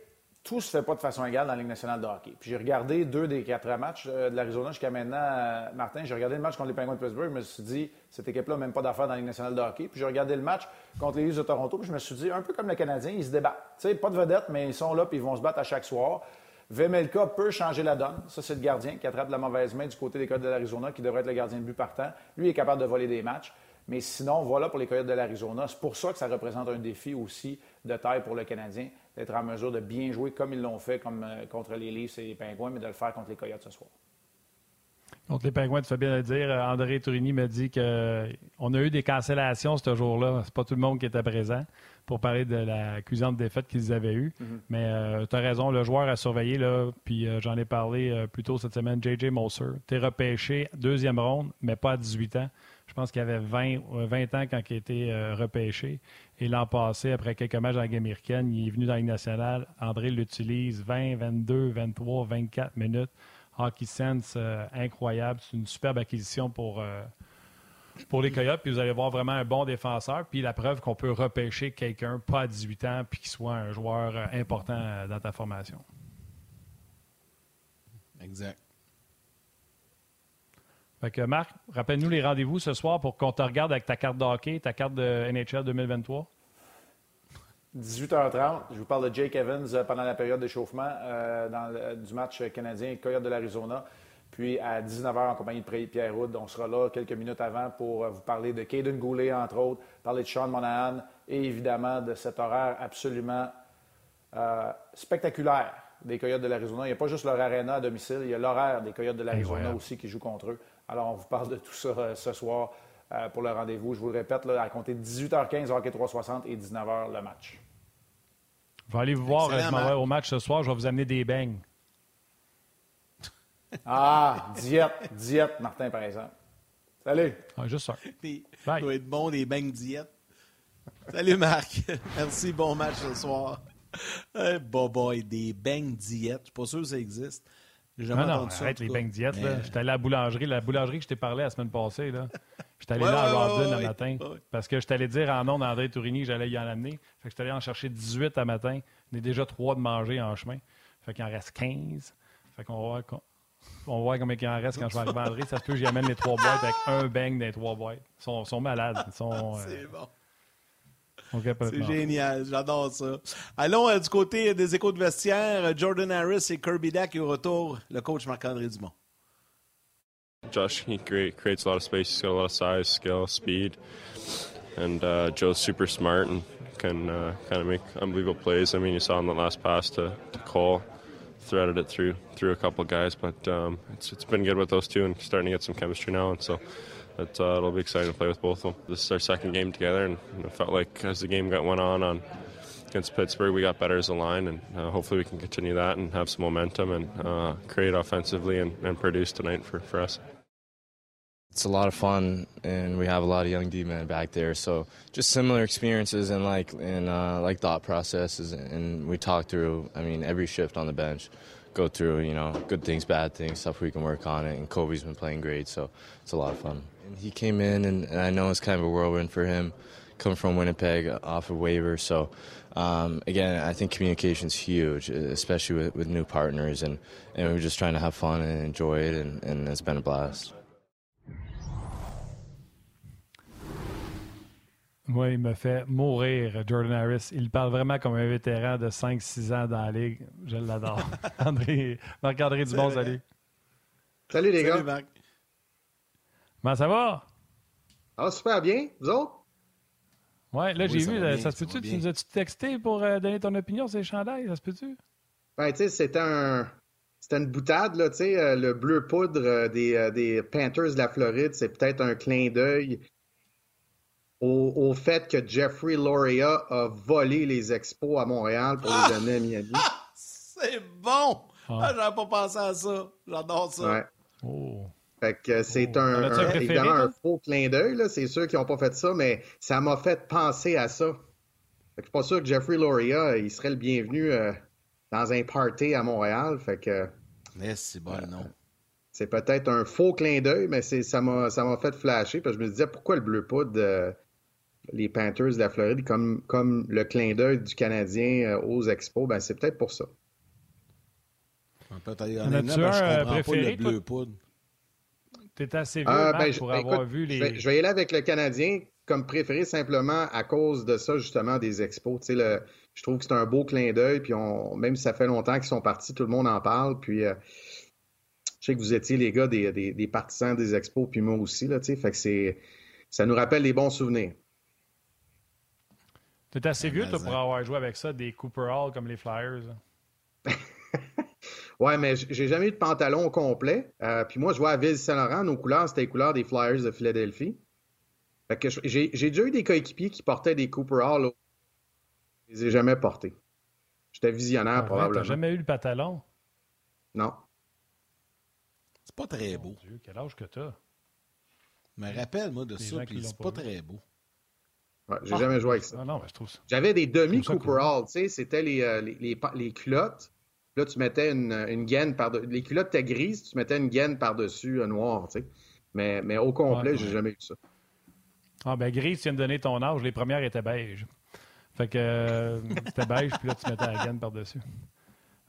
tout se fait pas de façon égale dans la Ligue nationale de hockey. Puis j'ai regardé deux des quatre matchs euh, de l'Arizona jusqu'à maintenant, Martin. J'ai regardé le match contre les Penguins de Pittsburgh. Je me suis dit, cette équipe-là n'a même pas d'affaires dans la Ligue nationale de hockey. Puis j'ai regardé le match contre les Leafs de Toronto. Puis je me suis dit, un peu comme les Canadiens, ils se débattent. Tu sais, pas de vedette, mais ils sont là, puis ils vont se battre à chaque soir. Vemelka peut changer la donne. Ça, c'est le gardien qui attrape la mauvaise main du côté des Coyotes de l'Arizona, qui devrait être le gardien de but partant. Lui est capable de voler des matchs. Mais sinon, voilà pour les Coyotes de l'Arizona. C'est pour ça que ça représente un défi aussi de taille pour le Canadien, d'être en mesure de bien jouer comme ils l'ont fait comme, euh, contre les Leafs et les Pingouins, mais de le faire contre les Coyotes ce soir. Contre les Pingouins, tu fais bien le dire. André Turini me dit qu'on euh, a eu des cancellations ce jour-là. C'est pas tout le monde qui était présent pour parler de la cuisante défaite qu'ils avaient eue. Mhm. Mais euh, tu as raison, le joueur a surveillé, là, puis euh, j'en ai parlé euh, plus tôt cette semaine, J.J. Moser. Tu es repêché deuxième ronde, mais pas à 18 ans. Je pense qu'il avait 20, 20 ans quand il a été repêché. Et l'an passé, après quelques matchs dans la Game américaine, il est venu dans la Ligue nationale. André l'utilise 20, 22, 23, 24 minutes. Hockey Sense, incroyable. C'est une superbe acquisition pour pour les Coyotes, puis vous allez voir vraiment un bon défenseur, puis la preuve qu'on peut repêcher quelqu'un pas à 18 ans, puis qui soit un joueur euh, important euh, dans ta formation. Exact. Fait que Marc, rappelle-nous les rendez-vous ce soir pour qu'on te regarde avec ta carte de hockey, ta carte de NHL 2023. 18h30, je vous parle de Jake Evans euh, pendant la période d'échauffement du match canadien Coyote de l'Arizona. Puis à 19h, en compagnie de Pierre Roud, on sera là quelques minutes avant pour euh, vous parler de Caden Goulet, entre autres, parler de Sean Monahan et évidemment de cet horaire absolument euh, spectaculaire des Coyotes de l'Arizona. Il n'y a pas juste leur aréna à domicile, il y a l'horaire des Coyotes de l'Arizona aussi qui joue contre eux. Alors, on vous parle de tout ça euh, ce soir pour le rendez-vous. Je vous le répète, là, à compter 18h15, hockey 360 et 19h le match. Je vais aller vous voir je au match ce soir. Je vais vous amener des beignes. [LAUGHS] Ah, diète, diète, Martin, par exemple. Salut. Ah, juste ça. Ça doit être bon, des beignes diète. Salut, Marc. [LAUGHS] Merci, bon match ce soir. Hey, bon boy, des beignes diète. Je suis pas sûr que ça existe. J'ai jamais non, non, arrête les beignes diète. J'étais allé à la boulangerie. La boulangerie que je t'ai parlé la semaine passée. Là. J'étais allé là à Robin le matin. Parce que je t'allais dire en nom d'André Tourigny que j'allais y en amener. Fait que je allé en chercher 18 à matin. On est déjà trois de manger en chemin. Fait qu'il en reste 15. Fait qu'on va voir on va voir combien il en reste quand je vais arriver à André. Ça se peut que j'y amène les trois boîtes avec un bang des trois boîtes. Ils sont, sont malades. Sont, [LAUGHS] C'est euh, bon. C'est génial, j'adore ça. Allons euh, du côté des échos de vestiaire. Jordan Harris et Kirby Dack et au retour, le coach Marc-André Dumont. Josh, he great, creates a lot of space. He's got a lot of size, skill, speed. And uh, Joe's super smart and can uh, kind of make unbelievable plays. I mean, you saw in the last pass to, to Cole. Threaded it through through a couple guys, but um, it's it's been good with those two and starting to get some chemistry now. And so it, uh, it'll be exciting to play with both of them. This is our second game together, and it felt like as the game got went on on against Pittsburgh, we got better as a line, and uh, hopefully we can continue that and have some momentum and uh, create offensively and, and produce tonight for, for us. It's a lot of fun, and we have a lot of young D men back there. So just similar experiences and like and uh, like thought processes, and we talk through. I mean, every shift on the bench, go through you know good things, bad things, stuff we can work on. It. And Kobe's been playing great, so it's a lot of fun. And he came in, and, and I know it's kind of a whirlwind for him, coming from Winnipeg off of waiver. So um, again, I think communication's huge, especially with, with, new partners, and, and we're just trying to have fun and enjoy it, and, and it's been a blast. Moi, il me fait mourir, Jordan Harris. Il parle vraiment comme un vétéran de 5-6 ans dans la ligue. Je l'adore. [LAUGHS] André, Marc-André Dubon, salut. Salut les Salut, gars. Marc. Comment ça va? Ah, super bien. Vous autres? Ouais, là, Oui, j'ai vu, bien, ça se ça peut-tu? Tu nous as-tu texté pour euh, donner ton opinion sur les chandails? Ça se peut-tu? Ben, tu sais, c'était un. C'était une boutade, là, tu sais, euh, le bleu poudre euh, des, euh, des Panthers de la Floride, c'est peut-être un clin d'œil au, au fait que Jeffrey Loria a volé les expos à Montréal pour les donner à Miami. [LAUGHS] C'est bon! Ah. Ah, J'avais pas pensé à ça. J'adore ça. Ouais. Oh. Fait que c'est Oh. un, évidemment un faux clin d'œil, là. C'est sûr qu'ils n'ont pas fait ça, mais ça m'a fait penser à ça. Fait que je suis pas sûr que Jeffrey Loria, il serait le bienvenu euh, dans un party à Montréal. Fait que Mais c'est bon, non. c'est peut-être un faux clin d'œil, mais c'est, ça m'a, ça m'a fait flasher. Parce que je me disais, pourquoi le bleu poudre, euh, les Panthers de la Floride, comme, comme le clin d'œil du Canadien euh, aux Expos, ben c'est peut-être pour ça. Peut-être, En ben, je comprends pas le bleu poudre. T'es assez vieux, Euh, Marc, ben, je- pour ben, avoir écoute, vu les... je, vais, je vais y aller avec le Canadien comme préféré simplement à cause de ça, justement, des expos. Tu sais, le- je trouve que c'est un beau clin d'œil, puis on, même si ça fait longtemps qu'ils sont partis, tout le monde en parle. Puis euh, je sais que vous étiez les gars des, des- des partisans des expos, puis moi aussi, là, tu sais, fait que c'est, ça nous rappelle des bons souvenirs. T'es assez vieux, toi, pour avoir joué avec ça, des Cooper Hall comme les Flyers. là. [LAUGHS] Ouais, mais j'ai jamais eu de pantalon au complet. Euh, puis moi, je vois à Ville-Saint-Laurent, nos couleurs, c'était les couleurs des Flyers de Philadelphie. Fait que je- j'ai déjà eu des coéquipiers qui portaient des Cooper Hall. là. Je les ai jamais portés. J'étais visionnaire, Ah, probablement. T'as jamais eu le pantalon? Non. C'est pas très beau. Dieu, quel âge que t'as? Je me rappelle, moi, de Les ça, puis c'est pas pas très beau. Ouais, j'ai jamais joué avec ça. Ah non, mais je trouve ça. J'avais des demi ça Cooper cool. Hall, tu sais, c'était les, euh, les, les, culottes. Là, tu mettais une, une gaine par Les culottes étaient grises, tu mettais une gaine par-dessus euh, noire, tu sais. Mais, mais au complet, Ouais, j'ai ouais. jamais eu ça. Ah, ben gris, tu viens de donner ton âge. Les premières étaient beige. Fait que euh, c'était beige, puis là, tu mettais la gaine par-dessus.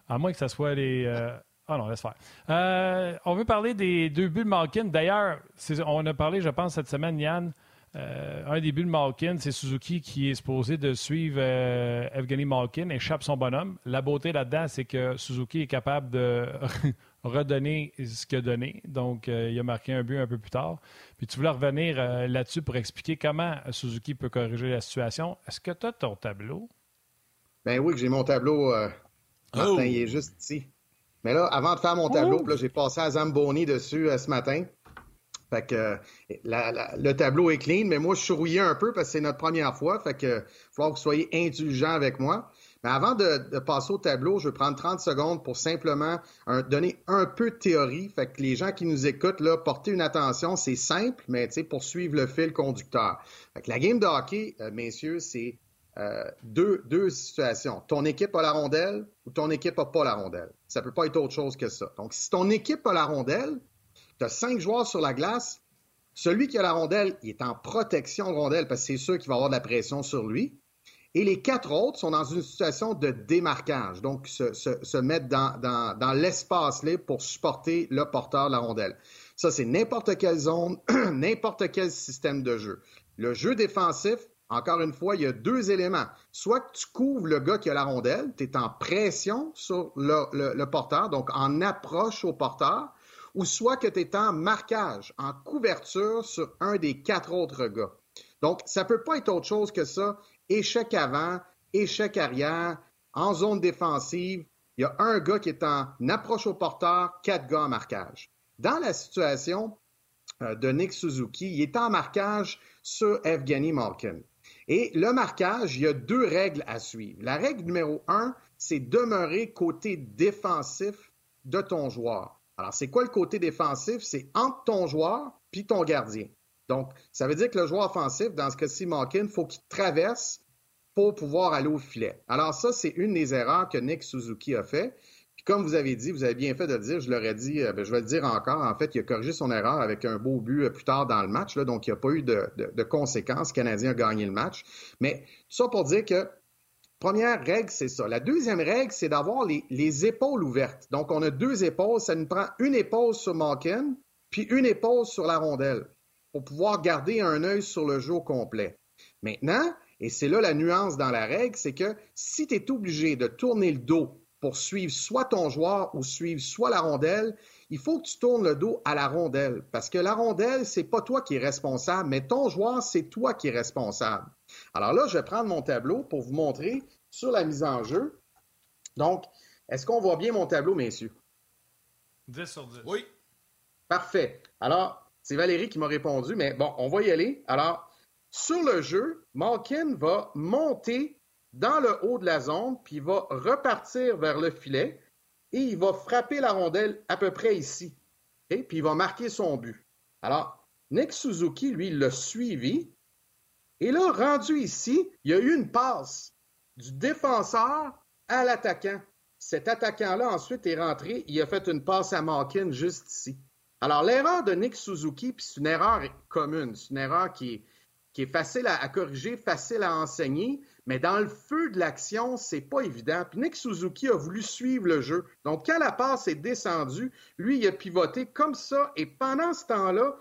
À moins que ce soit les. euh, Ah non, laisse faire. Euh, on veut parler des deux buts de Malkin. D'ailleurs, on a parlé, je pense, cette semaine, Yann. Euh, un des buts de Malkin, c'est Suzuki qui est supposé de suivre euh, Evgeny Malkin, échappe son bonhomme. La beauté là-dedans, c'est que Suzuki est capable de [LAUGHS] redonner ce qu'il a donné. Donc, euh, il a marqué un but un peu plus tard. Puis tu voulais revenir euh, là-dessus pour expliquer comment Suzuki peut corriger la situation. Est-ce que tu as ton tableau? Ben oui, que j'ai mon tableau. euh, Martin, Oh! il est juste ici. Mais là, avant de faire mon tableau, là, j'ai passé à Zamboni dessus euh, ce matin. Fait que le tableau est clean, mais moi, je rouillé un peu parce que c'est notre première fois. Fait que il que vous soyez indulgents avec moi. Mais avant de, passer au tableau, je vais prendre 30 secondes pour simplement donner un peu de théorie. Fait que les gens qui nous écoutent, là, portez une attention. C'est simple, mais tu sais, pour suivre le fil conducteur. Fait que la game de hockey, euh, messieurs, c'est euh, deux, deux situations. Ton équipe a la rondelle ou ton équipe n'a pas la rondelle. Ça peut pas être autre chose que ça. Donc, si ton équipe a la rondelle, tu as cinq joueurs sur la glace, celui qui a la rondelle, il est en protection de rondelle parce que c'est sûr qu'il va avoir de la pression sur lui. Et les quatre autres sont dans une situation de démarquage, donc se, se, mettre dans, dans, dans l'espace libre pour supporter le porteur de la rondelle. Ça, c'est n'importe quelle zone, [CLEARS THROAT] n'importe quel système de jeu. Le jeu défensif, encore une fois, il y a deux éléments. Soit tu couvres le gars qui a la rondelle, tu es en pression sur le porteur, donc en approche au porteur, ou soit que tu es en marquage, en couverture sur un des quatre autres gars. Donc, ça peut pas être autre chose que ça. Échec avant, échec arrière, en zone défensive, il y a un gars qui est en approche au porteur, quatre gars en marquage. Dans la situation euh, de Nick Suzuki. Il est en marquage sur Evgeny Malkin. Et le marquage, il y a deux règles à suivre. La règle numéro un, c'est demeurer côté défensif de ton joueur. Alors, c'est quoi le côté défensif? C'est entre ton joueur puis ton gardien. Donc, ça veut dire que le joueur offensif, dans ce cas-ci, Malkin, il faut qu'il traverse pour pouvoir aller au filet. Alors ça, c'est une des erreurs que Nick Suzuki a fait. Puis comme vous avez dit, vous avez bien fait de le dire, je l'aurais dit, euh, ben, je vais le dire encore, en fait, il a corrigé son erreur avec un beau but euh, plus tard dans le match, donc il n'y a pas eu de, de, conséquences. Le Canadien a gagné le match. Mais tout ça pour dire que Première règle, c'est ça. La deuxième règle, c'est d'avoir les, les, épaules ouvertes. Donc, on a deux épaules. Ça nous prend une épaule sur Malkin, puis une épaule sur la rondelle pour pouvoir garder un œil sur le jeu au complet. Maintenant, et c'est là la nuance dans la règle, c'est que si tu es obligé de tourner le dos pour suivre soit ton joueur ou suivre soit la rondelle, il faut que tu tournes le dos à la rondelle parce que la rondelle, c'est pas toi qui es responsable, mais ton joueur, c'est toi qui es responsable. Alors là, je vais prendre mon tableau pour vous montrer sur la mise en jeu. Donc, est-ce qu'on voit bien mon tableau, messieurs? 10 sur 10. Oui. Parfait. Alors, c'est Valérie qui m'a répondu, mais bon, on va y aller. Alors, sur le jeu, Malkin va monter dans le haut de la zone, puis il va repartir vers le filet et il va frapper la rondelle à peu près ici. Et puis il va marquer son but. Alors, Nick Suzuki, lui, l'a suivi. Et là, rendu ici, il y a eu une passe du défenseur à l'attaquant. Cet attaquant-là, ensuite, est rentré. Il a fait une passe à Malkin juste ici. Alors, l'erreur de Nick Suzuki, puis c'est une erreur commune, c'est une erreur qui est, facile à, corriger, facile à enseigner, mais dans le feu de l'action, c'est pas évident. Puis Nick Suzuki a voulu suivre le jeu. Donc, quand la passe est descendue, lui, il a pivoté comme ça, et pendant ce temps-là,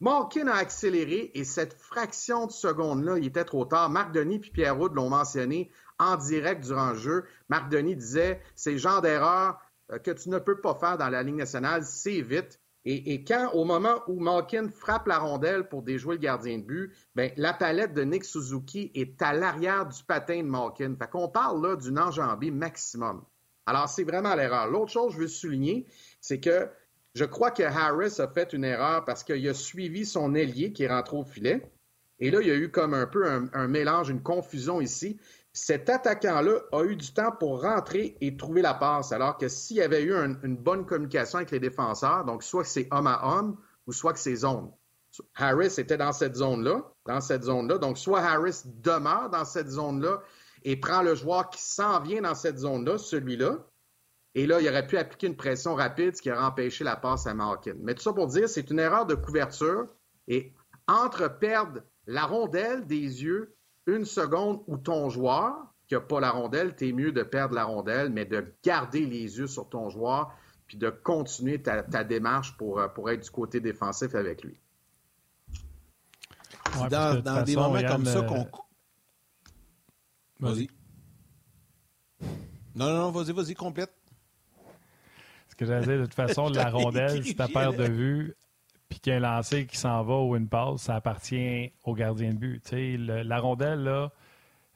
Malkin a accéléré, et cette fraction de seconde-là, il était trop tard. Marc Denis et Pierre Roud l'ont mentionné en direct durant le jeu. Marc Denis disait, c'est le genre d'erreur euh, que tu ne peux pas faire dans la Ligue nationale, c'est vite. Et, quand, au moment où Malkin frappe la rondelle pour déjouer le gardien de but, ben, la palette de Nick Suzuki est à l'arrière du patin de Malkin. Fait qu'on parle là d'une enjambée maximum. Alors, c'est vraiment l'erreur. L'autre chose que je veux souligner, c'est que je crois que Harris a fait une erreur parce qu'il a suivi son ailier qui est au filet. Et là, il y a eu comme un peu un mélange, une confusion ici cet attaquant-là a eu du temps pour rentrer et trouver la passe, alors que s'il y avait eu une bonne communication avec les défenseurs, donc soit que c'est homme à homme ou soit que c'est zone. Harris était dans cette zone-là, dans cette zone-là. Donc, soit Harris demeure dans cette zone-là et prend le joueur qui s'en vient dans cette zone-là, celui-là. Et là, il aurait pu appliquer une pression rapide, ce qui aurait empêché la passe à Malkin. Mais tout ça pour dire, c'est une erreur de couverture. Et entre perdre la rondelle des yeux une seconde où ton joueur, qui n'a pas la rondelle, t'es mieux de perdre la rondelle, mais de garder les yeux sur ton joueur puis de continuer ta, démarche pour, euh, pour être du côté défensif avec lui. dans, des moments comme ça qu'on. Euh, vas-y. Non, non, non, vas-y, vas-y, complète. Ce que j'allais dire, de toute façon, la [LAUGHS] rondelle, si ta paire de vue, puis qu'il y a un lancer qui s'en va ou une passe, ça appartient au gardien de but. la rondelle, là,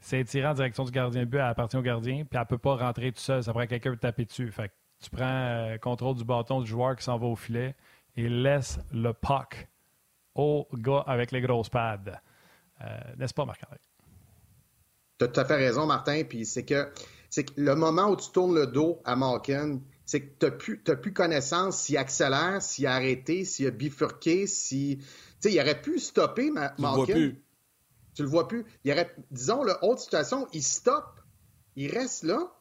c'est tiré en direction du gardien de but, elle appartient au gardien, puis elle ne peut pas rentrer tout seul. Ça prend quelqu'un de taper dessus. Fait tu prends euh, contrôle du bâton du joueur qui s'en va au filet et laisse le puck au gars avec les grosses pads. Euh, n'est-ce pas, Marc-André? Tu as tout à fait raison, Martin. Puis c'est que, c'est que le moment où tu tournes le dos à Malkin, c'est que tu n'as plus, plus, connaissance s'il accélère, s'il a arrêté, s'il a bifurqué, si. Tu sais, il aurait pu stopper, ma, tu Le vois plus. Tu le vois plus. Il aurait, disons, le autre situation, il stoppe, il reste là.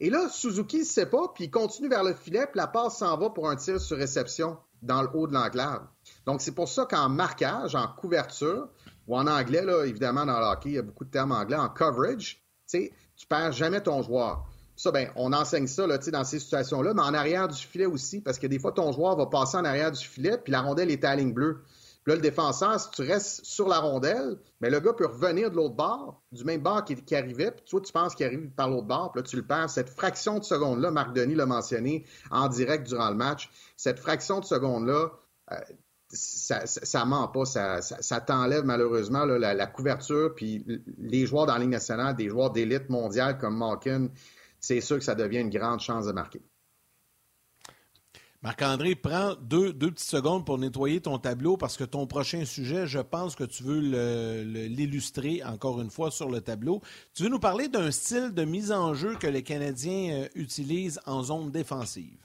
Et là, Suzuki ne sait pas, puis il continue vers le filet, puis la passe s'en va pour un tir sur réception dans le haut de l'enclave. Donc, c'est pour ça qu'en marquage, en couverture, ou en anglais, là, évidemment, dans le hockey, il y a beaucoup de termes anglais, en coverage, tu sais, tu perds jamais ton joueur. Ça, ben, on enseigne ça là, dans ces situations-là, mais en arrière du filet aussi, parce que des fois, ton joueur va passer en arrière du filet, puis la rondelle est à la ligne bleue. Puis là, le défenseur, si tu restes sur la rondelle, mais le gars peut revenir de l'autre bord, du même bord qui, arrivait, puis toi, tu penses qu'il arrive par l'autre bord, puis là, tu le perds. Cette fraction de seconde-là, Marc Denis l'a mentionné en direct durant le match, cette fraction de seconde-là, euh, ça, ça, ment pas, ça, t'enlève malheureusement la, la, couverture, puis les joueurs dans la Ligue nationale, des joueurs d'élite mondiale comme Malkin, c'est sûr que ça devient une grande chance de marquer. Marc-André, prends deux, deux petites secondes pour nettoyer ton tableau parce que ton prochain sujet, je pense que tu veux l'illustrer encore une fois sur le tableau. Tu veux nous parler d'un style de mise en jeu que les Canadiens euh, utilisent en zone défensive?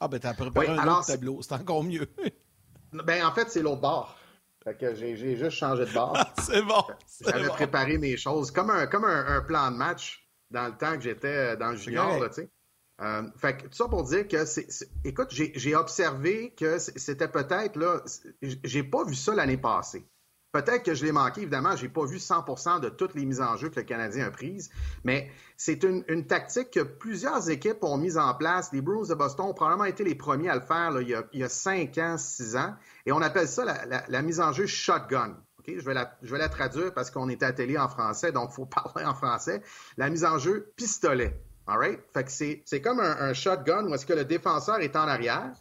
Ah, ben, tu as préparé un autre tableau. C'est encore mieux. [LAUGHS] ben, en fait, c'est l'autre bord. Fait que j'ai juste changé de bord. [LAUGHS] C'est bon. J'avais préparé mes choses comme un, comme un, plan de match dans le temps que j'étais dans le junior, tu sais. Euh, fait que tout ça pour dire que, c'est, écoute, j'ai observé que c'était peut-être, là, j'ai pas vu ça l'année passée. Peut-être que je l'ai manqué, évidemment, j'ai pas vu 100% de toutes les mises en jeu que le Canadien a prises, mais c'est une, tactique que plusieurs équipes ont mise en place. Les Bruins de Boston ont probablement été les premiers à le faire il, y a, il, 5 ans, 6 ans, et on appelle ça la, mise en jeu shotgun. Je, vais la, la traduire parce qu'on est à en français, donc il faut [LAUGHS] parler en français. La mise en jeu pistolet. All right? Fait que c'est comme un, shotgun où est-ce que le défenseur est en arrière.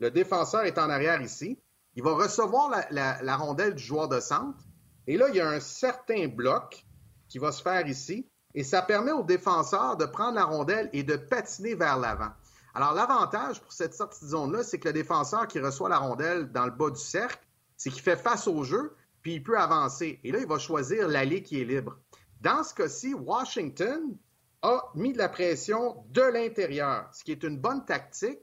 Le défenseur est en arrière ici. Il va recevoir la, rondelle du joueur de centre. Et là, il y a un certain bloc qui va se faire ici. Et ça permet au défenseur de prendre la rondelle et de patiner vers l'avant. Alors, l'avantage pour cette sortie de zone-là, c'est que le défenseur qui reçoit la rondelle dans le bas du cercle, c'est qu'il fait face au jeu, puis il peut avancer. Et là, il va choisir l'allée qui est libre. Dans ce cas-ci, Washington, a mis de la pression de l'intérieur, ce qui est une bonne tactique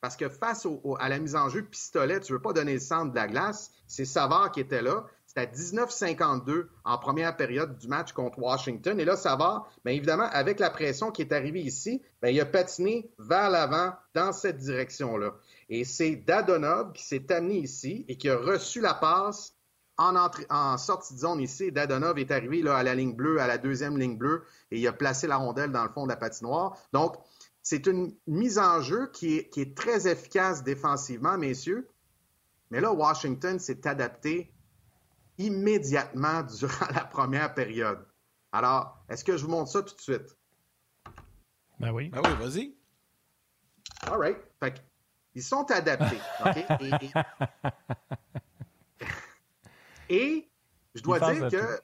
parce que face à la mise en jeu pistolet, tu ne veux pas donner le centre de la glace. C'est Savard qui était là. C'était à 19-52 en première période du match contre Washington. Et là, Savard, bien évidemment, avec la pression qui est arrivée ici, bien, il a patiné vers l'avant dans cette direction-là. Et c'est Dadonov qui s'est amené ici et qui a reçu la passe en, sortie de zone ici, Dadonov est arrivé là, à la ligne bleue, à la deuxième ligne bleue, et il a placé la rondelle dans le fond de la patinoire. Donc, c'est une mise en jeu qui est, très efficace défensivement, messieurs. Mais là, Washington s'est adapté immédiatement durant [LAUGHS] la première période. Alors, est-ce que je vous montre ça tout de suite? Ben oui. Ben oui, vas-y. All right. Fait ils sont adaptés. OK? [LAUGHS] Et je dois dire que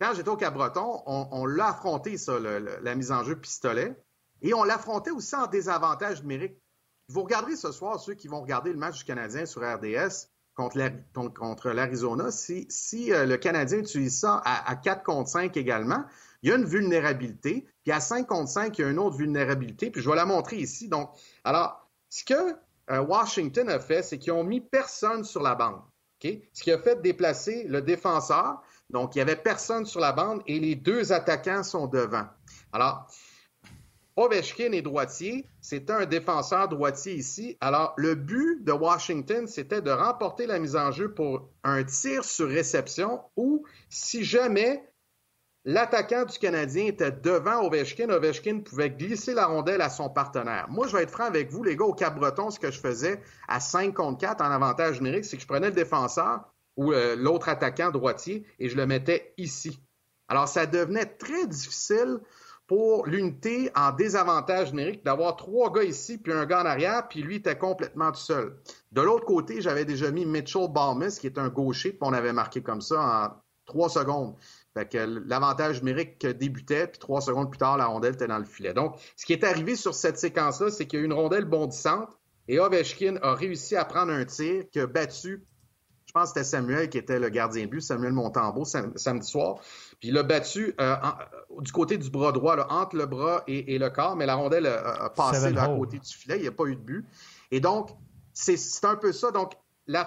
quand j'étais au Cabreton, on, l'a affronté, ça, la mise en jeu pistolet. Et on l'affrontait aussi en désavantage numérique. Vous regarderez ce soir, ceux qui vont regarder le match du Canadien sur RDS contre l'Arizona, si, si euh, le Canadien utilise ça à, 4 contre 5 également, il y a une vulnérabilité. Puis à 5 contre 5, il y a une autre vulnérabilité. Puis je vais la montrer ici. Donc, alors, ce que euh, Washington a fait, c'est qu'ils ont mis personne sur la bande. Ce qui a fait déplacer le défenseur. Donc, il n'y avait personne sur la bande et les deux attaquants sont devant. Alors, Ovechkin est droitier. C'était un défenseur droitier ici. Alors, le but de Washington, c'était de remporter la mise en jeu pour un tir sur réception ou, si jamais L'attaquant du Canadien était devant Ovechkin. Ovechkin pouvait glisser la rondelle à son partenaire. Moi, je vais être franc avec vous, les gars, au Cap-Breton, ce que je faisais à 5 contre 4 en avantage numérique, c'est que je prenais le défenseur ou euh, l'autre attaquant droitier et je le mettais ici. Alors, ça devenait très difficile pour l'unité en désavantage numérique d'avoir trois gars ici puis un gars en arrière, puis lui était complètement tout seul. De l'autre côté, j'avais déjà mis Mitchell Balmus, qui est un gaucher, puis on avait marqué comme ça en trois secondes. Fait que l'avantage numérique débutait, puis trois secondes plus tard, la rondelle était dans le filet. Donc, ce qui est arrivé sur cette séquence-là, c'est qu'il y a eu une rondelle bondissante et Ovechkin a réussi à prendre un tir qui a battu, je pense que c'était Samuel qui était le gardien de but, Samuel Montembeau, samedi soir. Puis il l'a battu euh, du côté du bras droit, entre le bras et, le corps, mais la rondelle a, passé à côté du filet, il n'y a pas eu de but. Et donc, c'est un peu ça. Donc, la,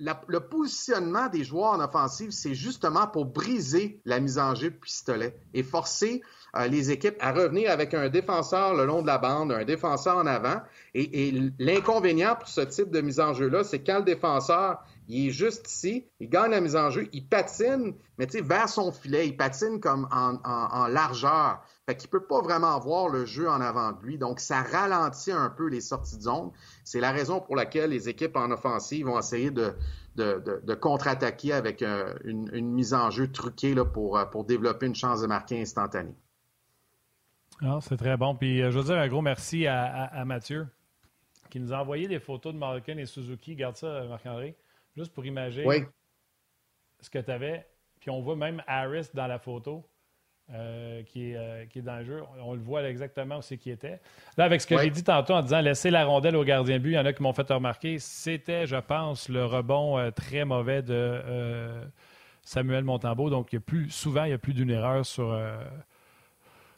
le positionnement des joueurs en offensive, c'est justement pour briser la mise en jeu pistolet et forcer euh, les équipes à revenir avec un défenseur le long de la bande, un défenseur en avant. Et, l'inconvénient pour ce type de mise en jeu-là, c'est quand le défenseur il est juste ici, il gagne la mise en jeu, il patine, mais vers son filet, il patine comme en, en, largeur. Fait qu'il peut pas vraiment voir le jeu en avant de lui. Donc, ça ralentit un peu les sorties de zone. C'est la raison pour laquelle les équipes en offensive vont essayer de, de, de, contre-attaquer avec euh, une, une, mise en jeu truquée là, pour, euh, pour développer une chance de marquer instantanée. Ah, c'est très bon. Puis euh, je veux dire un gros merci à, à, Mathieu qui nous a envoyé des photos de Malkin et Suzuki. Garde ça, Marc-André juste pour imaginer ce que tu avais. Puis on voit même Harris dans la photo. Euh, qui, est, qui, est, dans le jeu. On le voit exactement où c'est qui était. Là, avec ce que j'ai dit tantôt en disant laisser la rondelle au gardien but, il y en a qui m'ont fait remarquer, c'était, je pense, le rebond très mauvais de Samuel Montembeau. Donc, il y a plus, souvent, il y a plus d'une erreur sur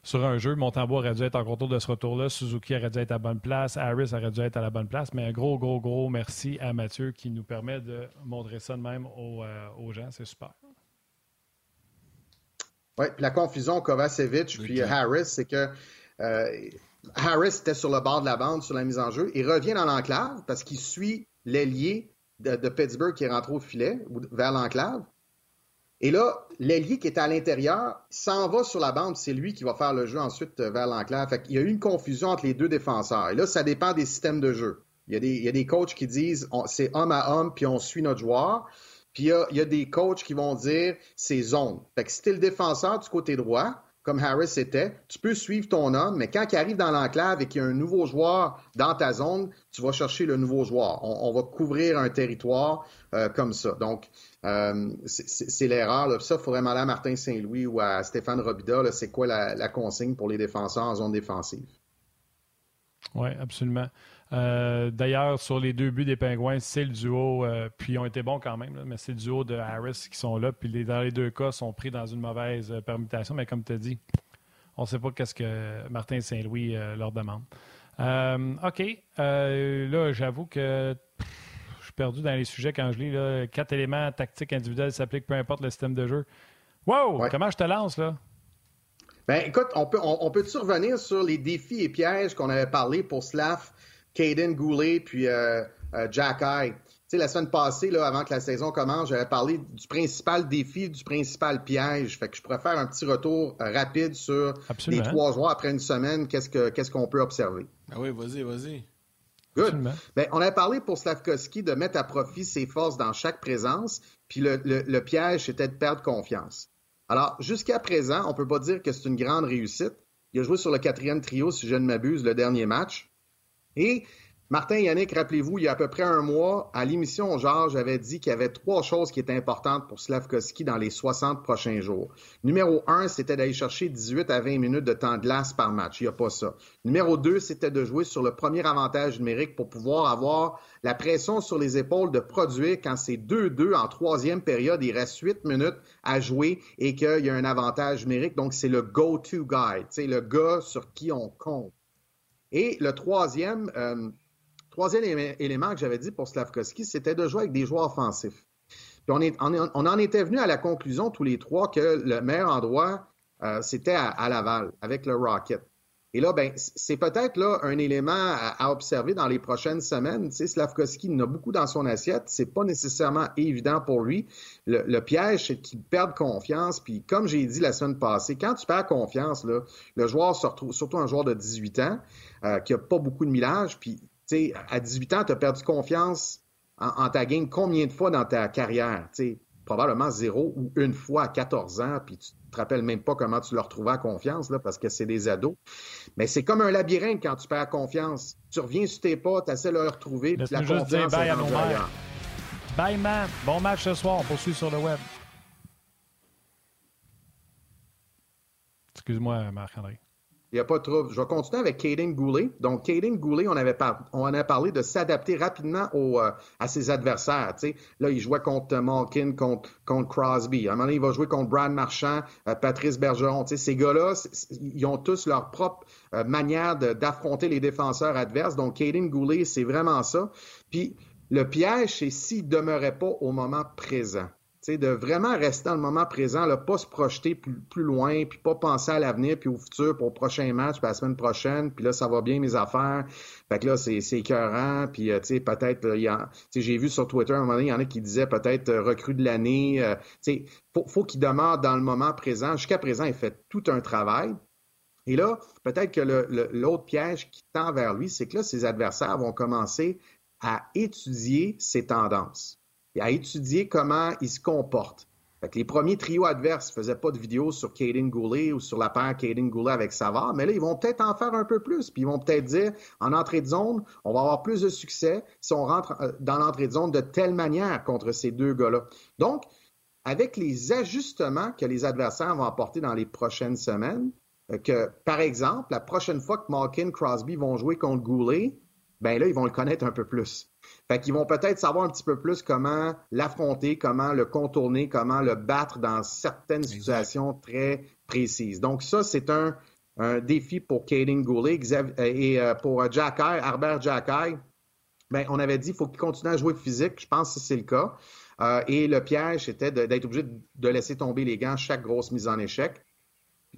sur un jeu. Montembeau aurait dû être en contrôle de ce retour-là. Suzuki aurait dû être à la bonne place. Harris aurait dû être à la bonne place. Mais un gros, gros, gros merci à Mathieu qui nous permet de montrer ça de même aux, euh, gens. C'est super. Oui, puis la confusion Kovacevic puis Harris, c'est que euh, Harris était sur le bord de la bande sur la mise en jeu. Il revient dans l'enclave parce qu'il suit l'ailier de, de, Pittsburgh qui est rentré au filet ou vers l'enclave. Et là, l'ailier qui est à l'intérieur s'en va sur la bande, c'est lui qui va faire le jeu ensuite euh, vers l'enclave. Fait Il y a eu une confusion entre les deux défenseurs. Et là, ça dépend des systèmes de jeu. Il y a des, il y a des coachs qui disent c'est homme à homme, puis on suit notre joueur. Puis il y, y a des coachs qui vont dire c'est zone. Fait que si t'es le défenseur du côté droit, comme Harris était, tu peux suivre ton homme, mais quand il arrive dans l'enclave et qu'il y a un nouveau joueur dans ta zone, tu vas chercher le nouveau joueur. On, va couvrir un territoire euh, comme ça. Donc, euh, c'est l'erreur. Ça, il faudrait demander à Martin Saint-Louis ou à Stéphane Robida, c'est quoi la, consigne pour les défenseurs en zone défensive? Oui, absolument. Euh, d'ailleurs, sur les deux buts des Pingouins, c'est le duo, euh, puis ils ont été bons quand même, mais c'est le duo de Harris qui sont là. Puis les, dans les deux cas, sont pris dans une mauvaise permutation. Mais comme tu as dit, on ne sait pas qu'est-ce que Martin Saint-Louis leur demande. OK. là, j'avoue que perdu dans les sujets quand je lis. Là, quatre éléments tactiques individuels s'appliquent peu importe le système de jeu. Wow! Comment je te lance, là? Ben, écoute, on peut, on, peut revenir sur les défis et pièges qu'on avait parlé pour Slav, Caden Goulet, puis euh, euh, Jack Eye. Tu sais, la semaine passée, là, avant que la saison commence, j'avais parlé du principal défi, du principal piège. Fait que je pourrais faire un petit retour euh, rapide sur les trois joueurs après une semaine. Qu'est-ce qu'on peut observer? Ah oui, vas-y, vas-y. Good. Ben, on a parlé pour Slavkovski de mettre à profit ses forces dans chaque présence, puis le, piège, c'était de perdre confiance. Alors, jusqu'à présent, on ne peut pas dire que c'est une grande réussite. Il a joué sur le quatrième trio, si je ne m'abuse, le dernier match. Et Martin Yannick, rappelez-vous, il y a à peu près un mois, à l'émission Georges, j'avais dit qu'il y avait trois choses qui étaient importantes pour Slavkovski dans les 60 prochains jours. Numéro un, c'était d'aller chercher 18 à 20 minutes de temps de glace par match. Il n'y a pas ça. Numéro deux, c'était de jouer sur le premier avantage numérique pour pouvoir avoir la pression sur les épaules de produire quand c'est 2-2 en troisième période, il reste 8 minutes à jouer et qu'il y a un avantage numérique. Donc, c'est le go-to guy, le gars sur qui on compte. Et le troisième, euh, Troisième élément que j'avais dit pour Slavkovski, c'était de jouer avec des joueurs offensifs. Puis on, en était venu à la conclusion tous les trois que le meilleur endroit, euh, c'était à, Laval, avec le Rocket. Et là, ben, c'est peut-être là un élément à, observer dans les prochaines semaines. Tu sais, Slavkovski en a beaucoup dans son assiette. C'est pas nécessairement évident pour lui. Le, piège, c'est qu'il perde confiance. Puis, comme j'ai dit la semaine passée, quand tu perds confiance, là, le joueur se retrouve, surtout un joueur de 18 ans, euh, qui a pas beaucoup de millage, puis à 18 ans, tu as perdu confiance en, ta game combien de fois dans ta carrière? probablement zéro ou une fois à 14 ans, puis tu te rappelles même pas comment tu leur retrouvais confiance, là, parce que c'est des ados. Mais c'est comme un labyrinthe quand tu perds confiance. Tu reviens sur tes pas, tu essaies de le retrouver, puis la confiance bye Bye, man. Bon match ce soir. On poursuit sur le web. Excuse-moi, Marc-André. Il n'y a pas de. Je vais continuer avec Caden Goulet. Donc, Caden Goulet, on avait on a parlé de s'adapter rapidement au, euh, à ses adversaires. Là, il jouait contre Malkin, contre, contre Crosby. À un moment il va jouer contre Brad Marchand, euh, Patrice Bergeron. ces gars-là, ils ont tous leur propre euh, manière d'affronter les défenseurs adverses. Donc, Caden Goulet, c'est vraiment ça. Puis, le piège, c'est s'il ne demeurait pas au moment présent de vraiment rester dans le moment présent, là, pas se projeter plus, loin, puis pas penser à l'avenir, puis au futur, pour le prochain match, puis la semaine prochaine, puis là, ça va bien mes affaires. Fait que là, c'est, écœurant, puis euh, tu peut-être, j'ai vu sur Twitter, à un moment donné, il y en a qui disaient peut-être euh, recrue de l'année. Euh, faut, faut qu'il demeure dans le moment présent. Jusqu'à présent, il fait tout un travail. Et là, peut-être que l'autre piège qui tend vers lui, c'est que là, ses adversaires vont commencer à étudier ses tendances et à étudier comment il se comporte. les premiers trios adverses ne faisaient pas de vidéos sur Caden Goulet ou sur la paire Caden Goulet avec Savard, mais là, ils vont peut-être en faire un peu plus. Puis ils vont peut-être dire, en entrée de zone, on va avoir plus de succès si on rentre euh, dans l'entrée de zone de telle manière contre ces deux gars-là. Donc, avec les ajustements que les adversaires vont apporter dans les prochaines semaines, euh, que, par exemple, la prochaine fois que Malkin, Crosby vont jouer contre Goulet, ben là, ils vont le connaître un peu plus. Fait qu'ils vont peut-être savoir un petit peu plus comment l'affronter, comment le contourner, comment le battre dans certaines situations très précises. Donc ça, c'est un, défi pour Caden Goulet et euh, pour Jack Harbert Jack ben, on avait dit qu'il faut qu'il continue à jouer physique. Je pense que c'est le cas. Euh, et le piège, c'était d'être obligé de laisser tomber les gants chaque grosse mise en échec.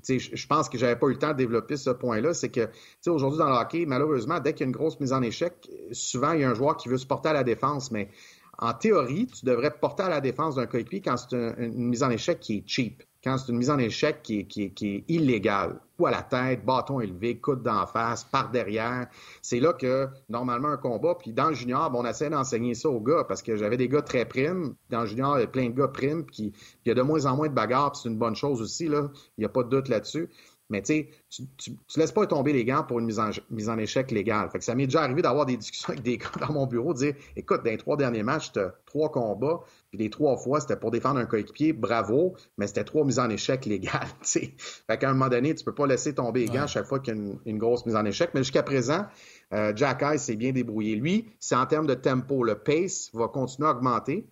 Je pense que j'avais pas eu le temps de développer ce point-là. C'est que aujourd'hui dans le hockey, malheureusement, dès qu'il y a une grosse mise en échec, souvent il y a un joueur qui veut se porter à la défense, mais en théorie, tu devrais porter à la défense d'un coéquipier quand c'est une, mise en échec qui est cheap, quand c'est une mise en échec qui est, qui, qui illégale. Coup à la tête, bâton élevé, coude d'en face, par derrière. C'est là que, normalement, un combat, puis dans le junior, on essaie d'enseigner ça aux gars, parce que j'avais des gars très primes. Dans le junior, il y a plein de gars primes, puis il y a de moins en moins de bagarres, c'est une bonne chose aussi, là. Il n'y a pas de doute là-dessus. Mais tu sais, tu laisses pas tomber les gants pour une mise en, mise en échec légale. Fait que ça m'est déjà arrivé d'avoir des discussions avec des [LAUGHS] gars dans mon bureau, de dire écoute, dans les trois derniers matchs, tu trois combats, puis les trois fois, c'était pour défendre un coéquipier, bravo, mais c'était trois mises en échec légales. [LAUGHS] sais. Fait qu'à un moment donné, tu peux pas laisser tomber les gants chaque fois qu'il y a une, grosse mise en échec. Mais jusqu'à présent, euh, Jack Ice s'est bien débrouillé. Lui, c'est en termes de tempo. Le pace va continuer à augmenter.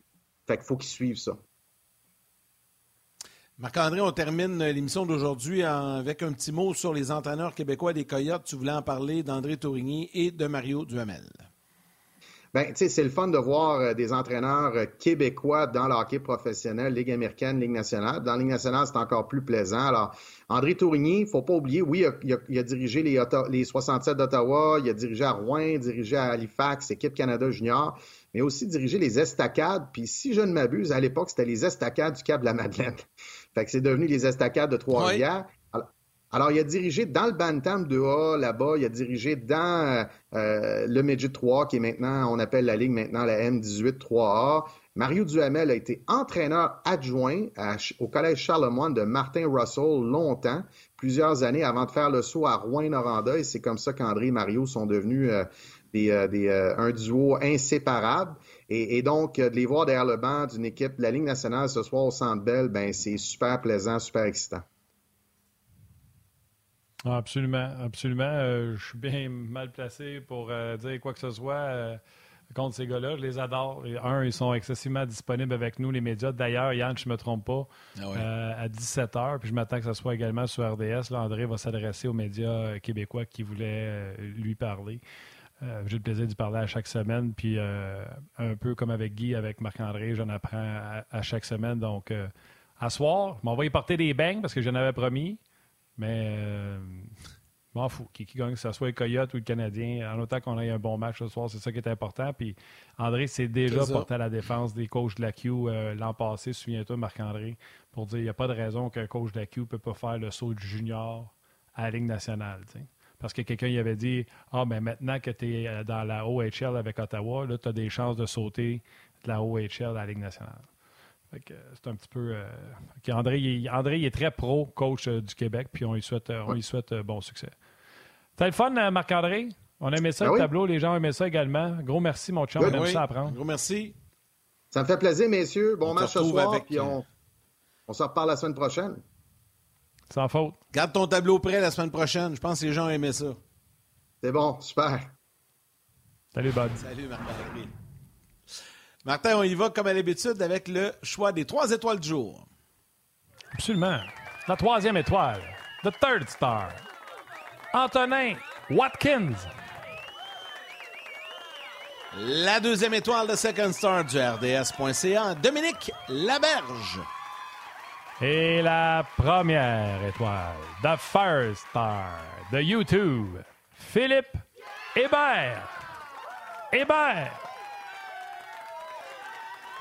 Fait qu'il faut qu'il suive ça. Marc-André, on termine l'émission d'aujourd'hui avec un petit mot sur les entraîneurs québécois des Coyotes. Tu voulais en parler d'André Tourigny et de Mario Duhamel. Ben, tu sais, c'est le fun de voir euh, des entraîneurs euh, québécois dans le hockey professionnel, Ligue américaine, Ligue nationale. Dans Ligue nationale, c'est encore plus plaisant. Alors, André Tourigny, faut pas oublier, oui, il a, dirigé les, les 67 d'Ottawa, il a dirigé à Rouen, dirigé à Halifax, équipe Canada junior mais aussi dirigé les estacades. Puis si je ne m'abuse, à l'époque, c'était les estacades du Cap de la Madeleine. Fait que c'est devenu les estacades de Trois-Rivières. Alors, il a dirigé dans le Bantam 2A, là-bas, il a dirigé dans euh, le Midget 3, qui est maintenant, on appelle la ligue maintenant la M18 3A. Mario Duhamel a été entraîneur adjoint au Collège Charlemagne de Martin Russell longtemps, plusieurs années avant de faire le saut à Rouen-Noranda. Et c'est comme ça qu'André et Mario sont devenus euh, euh, euh, un duo inséparable. Et, donc, euh, de les voir derrière le banc d'une équipe de la Ligue nationale ce soir au Centre Bell, ben, c'est super plaisant, super excitant. Ah, absolument, absolument. je suis bien [LAUGHS] mal placé pour dire quoi que ce soit contre ces gars-là. Je les adore. un, ils sont excessivement disponibles avec nous, les médias. D'ailleurs, Yann, je ne me trompe pas, ah à 17 h, puis je m'attends que ce soit également sur RDS. Là, André va s'adresser aux médias québécois qui voulaient lui parler. Euh, j'ai le plaisir d'y parler à chaque semaine. Puis euh, un peu comme avec Guy, avec Marc-André, j'en apprends à, chaque semaine. Donc, euh, à soir, vais y porter des bangs parce que j'en avais promis. Mais m'en fous. Qui, gagne, que ce soit le Coyote ou le Canadien, en autant qu'on ait un bon match ce soir, c'est ça qui est important. Puis André s'est déjà porté à la défense des coachs de la Q l'an passé, souviens-toi, Marc-André, pour dire qu'il n'y a pas de raison qu'un coach de la Q ne peut pas faire le saut du junior à la Ligue nationale parce que quelqu'un y avait dit Ah, ben maintenant que tu es euh, dans la OHL avec Ottawa, là, tu as des chances de sauter de la OHL à la Ligue nationale. Euh, c'est un petit peu. Euh, André, il, André est très pro coach du Québec, puis on lui souhaite, on lui souhaite bon succès. C'était le fun, Marc-André? On aimait ça, ben le tableau. Les gens aimaient ça également. Gros merci, mon chum. on aime ça apprendre. Gros merci. Ça me fait plaisir, messieurs. Bon match ce soir, puis on, on se reparle la semaine prochaine. Sans faute. Garde ton tableau prêt la semaine prochaine. Je pense que les gens aimaient ça. C'est bon, super. Salut, Bud. Salut, Martin. Martin, on y va comme à l'habitude avec le choix des trois étoiles du jour. Absolument. La troisième étoile. The third star. Antonin Watkins. La deuxième étoile de Second Star du RDS.ca, Dominique Laberge. Et la première étoile, The First Star de YouTube, Philippe Hébert. Hébert.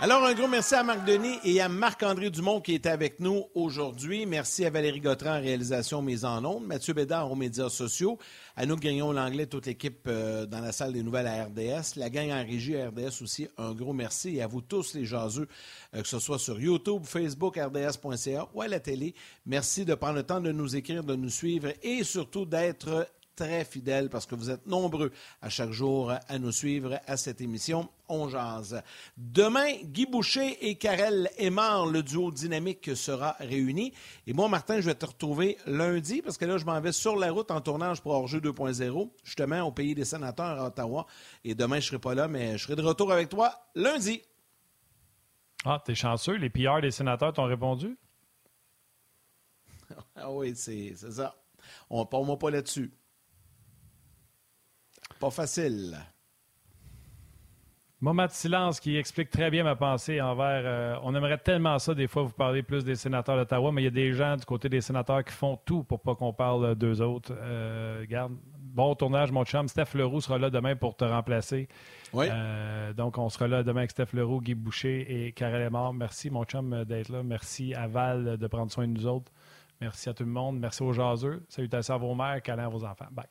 Alors, un gros merci à Marc Denis et à Marc-André Dumont qui est avec nous aujourd'hui. Merci à Valérie Gautran réalisation mise en ondes, Mathieu Bédard aux médias sociaux, à nous Grignon Langlais, toute l'équipe euh, dans la salle des nouvelles à RDS, la gang en régie à RDS aussi, un gros merci et à vous tous les jaseux, euh, que ce soit sur YouTube, Facebook, RDS.ca ou à la télé. Merci de prendre le temps de nous écrire, de nous suivre et surtout d'être très fidèles parce que vous êtes nombreux à chaque jour à nous suivre à cette émission On Jase. Demain, Guy Boucher et Karel Aymar, le duo dynamique, sera réuni. Et moi, Martin, je vais te retrouver lundi parce que là, je m'en vais sur la route en tournage pour Hors-jeu 2.0, justement au pays des sénateurs à Ottawa. Et demain, je ne serai pas là, mais je serai de retour avec toi lundi. Ah, t'es chanceux. Les PR des sénateurs t'ont répondu? [LAUGHS] ah oui, c'est ça. On ne parle pas là-dessus. Pas facile. Moment de silence qui explique très bien ma pensée envers. Euh, on aimerait tellement ça, des fois, vous parler plus des sénateurs d'Ottawa, mais il y a des gens du côté des sénateurs qui font tout pour pas qu'on parle d'eux autres. Euh, garde, bon tournage, mon chum. Steph Leroux sera là demain pour te remplacer. Oui. Euh, donc, on sera là demain avec Steph Leroux, Guy Boucher et Karel Lemar. Merci, mon chum, d'être là. Merci à Val de prendre soin de nous autres. Merci à tout le monde. Merci aux jaseux. Salutations à vos mères, câlins à vos enfants. Bye.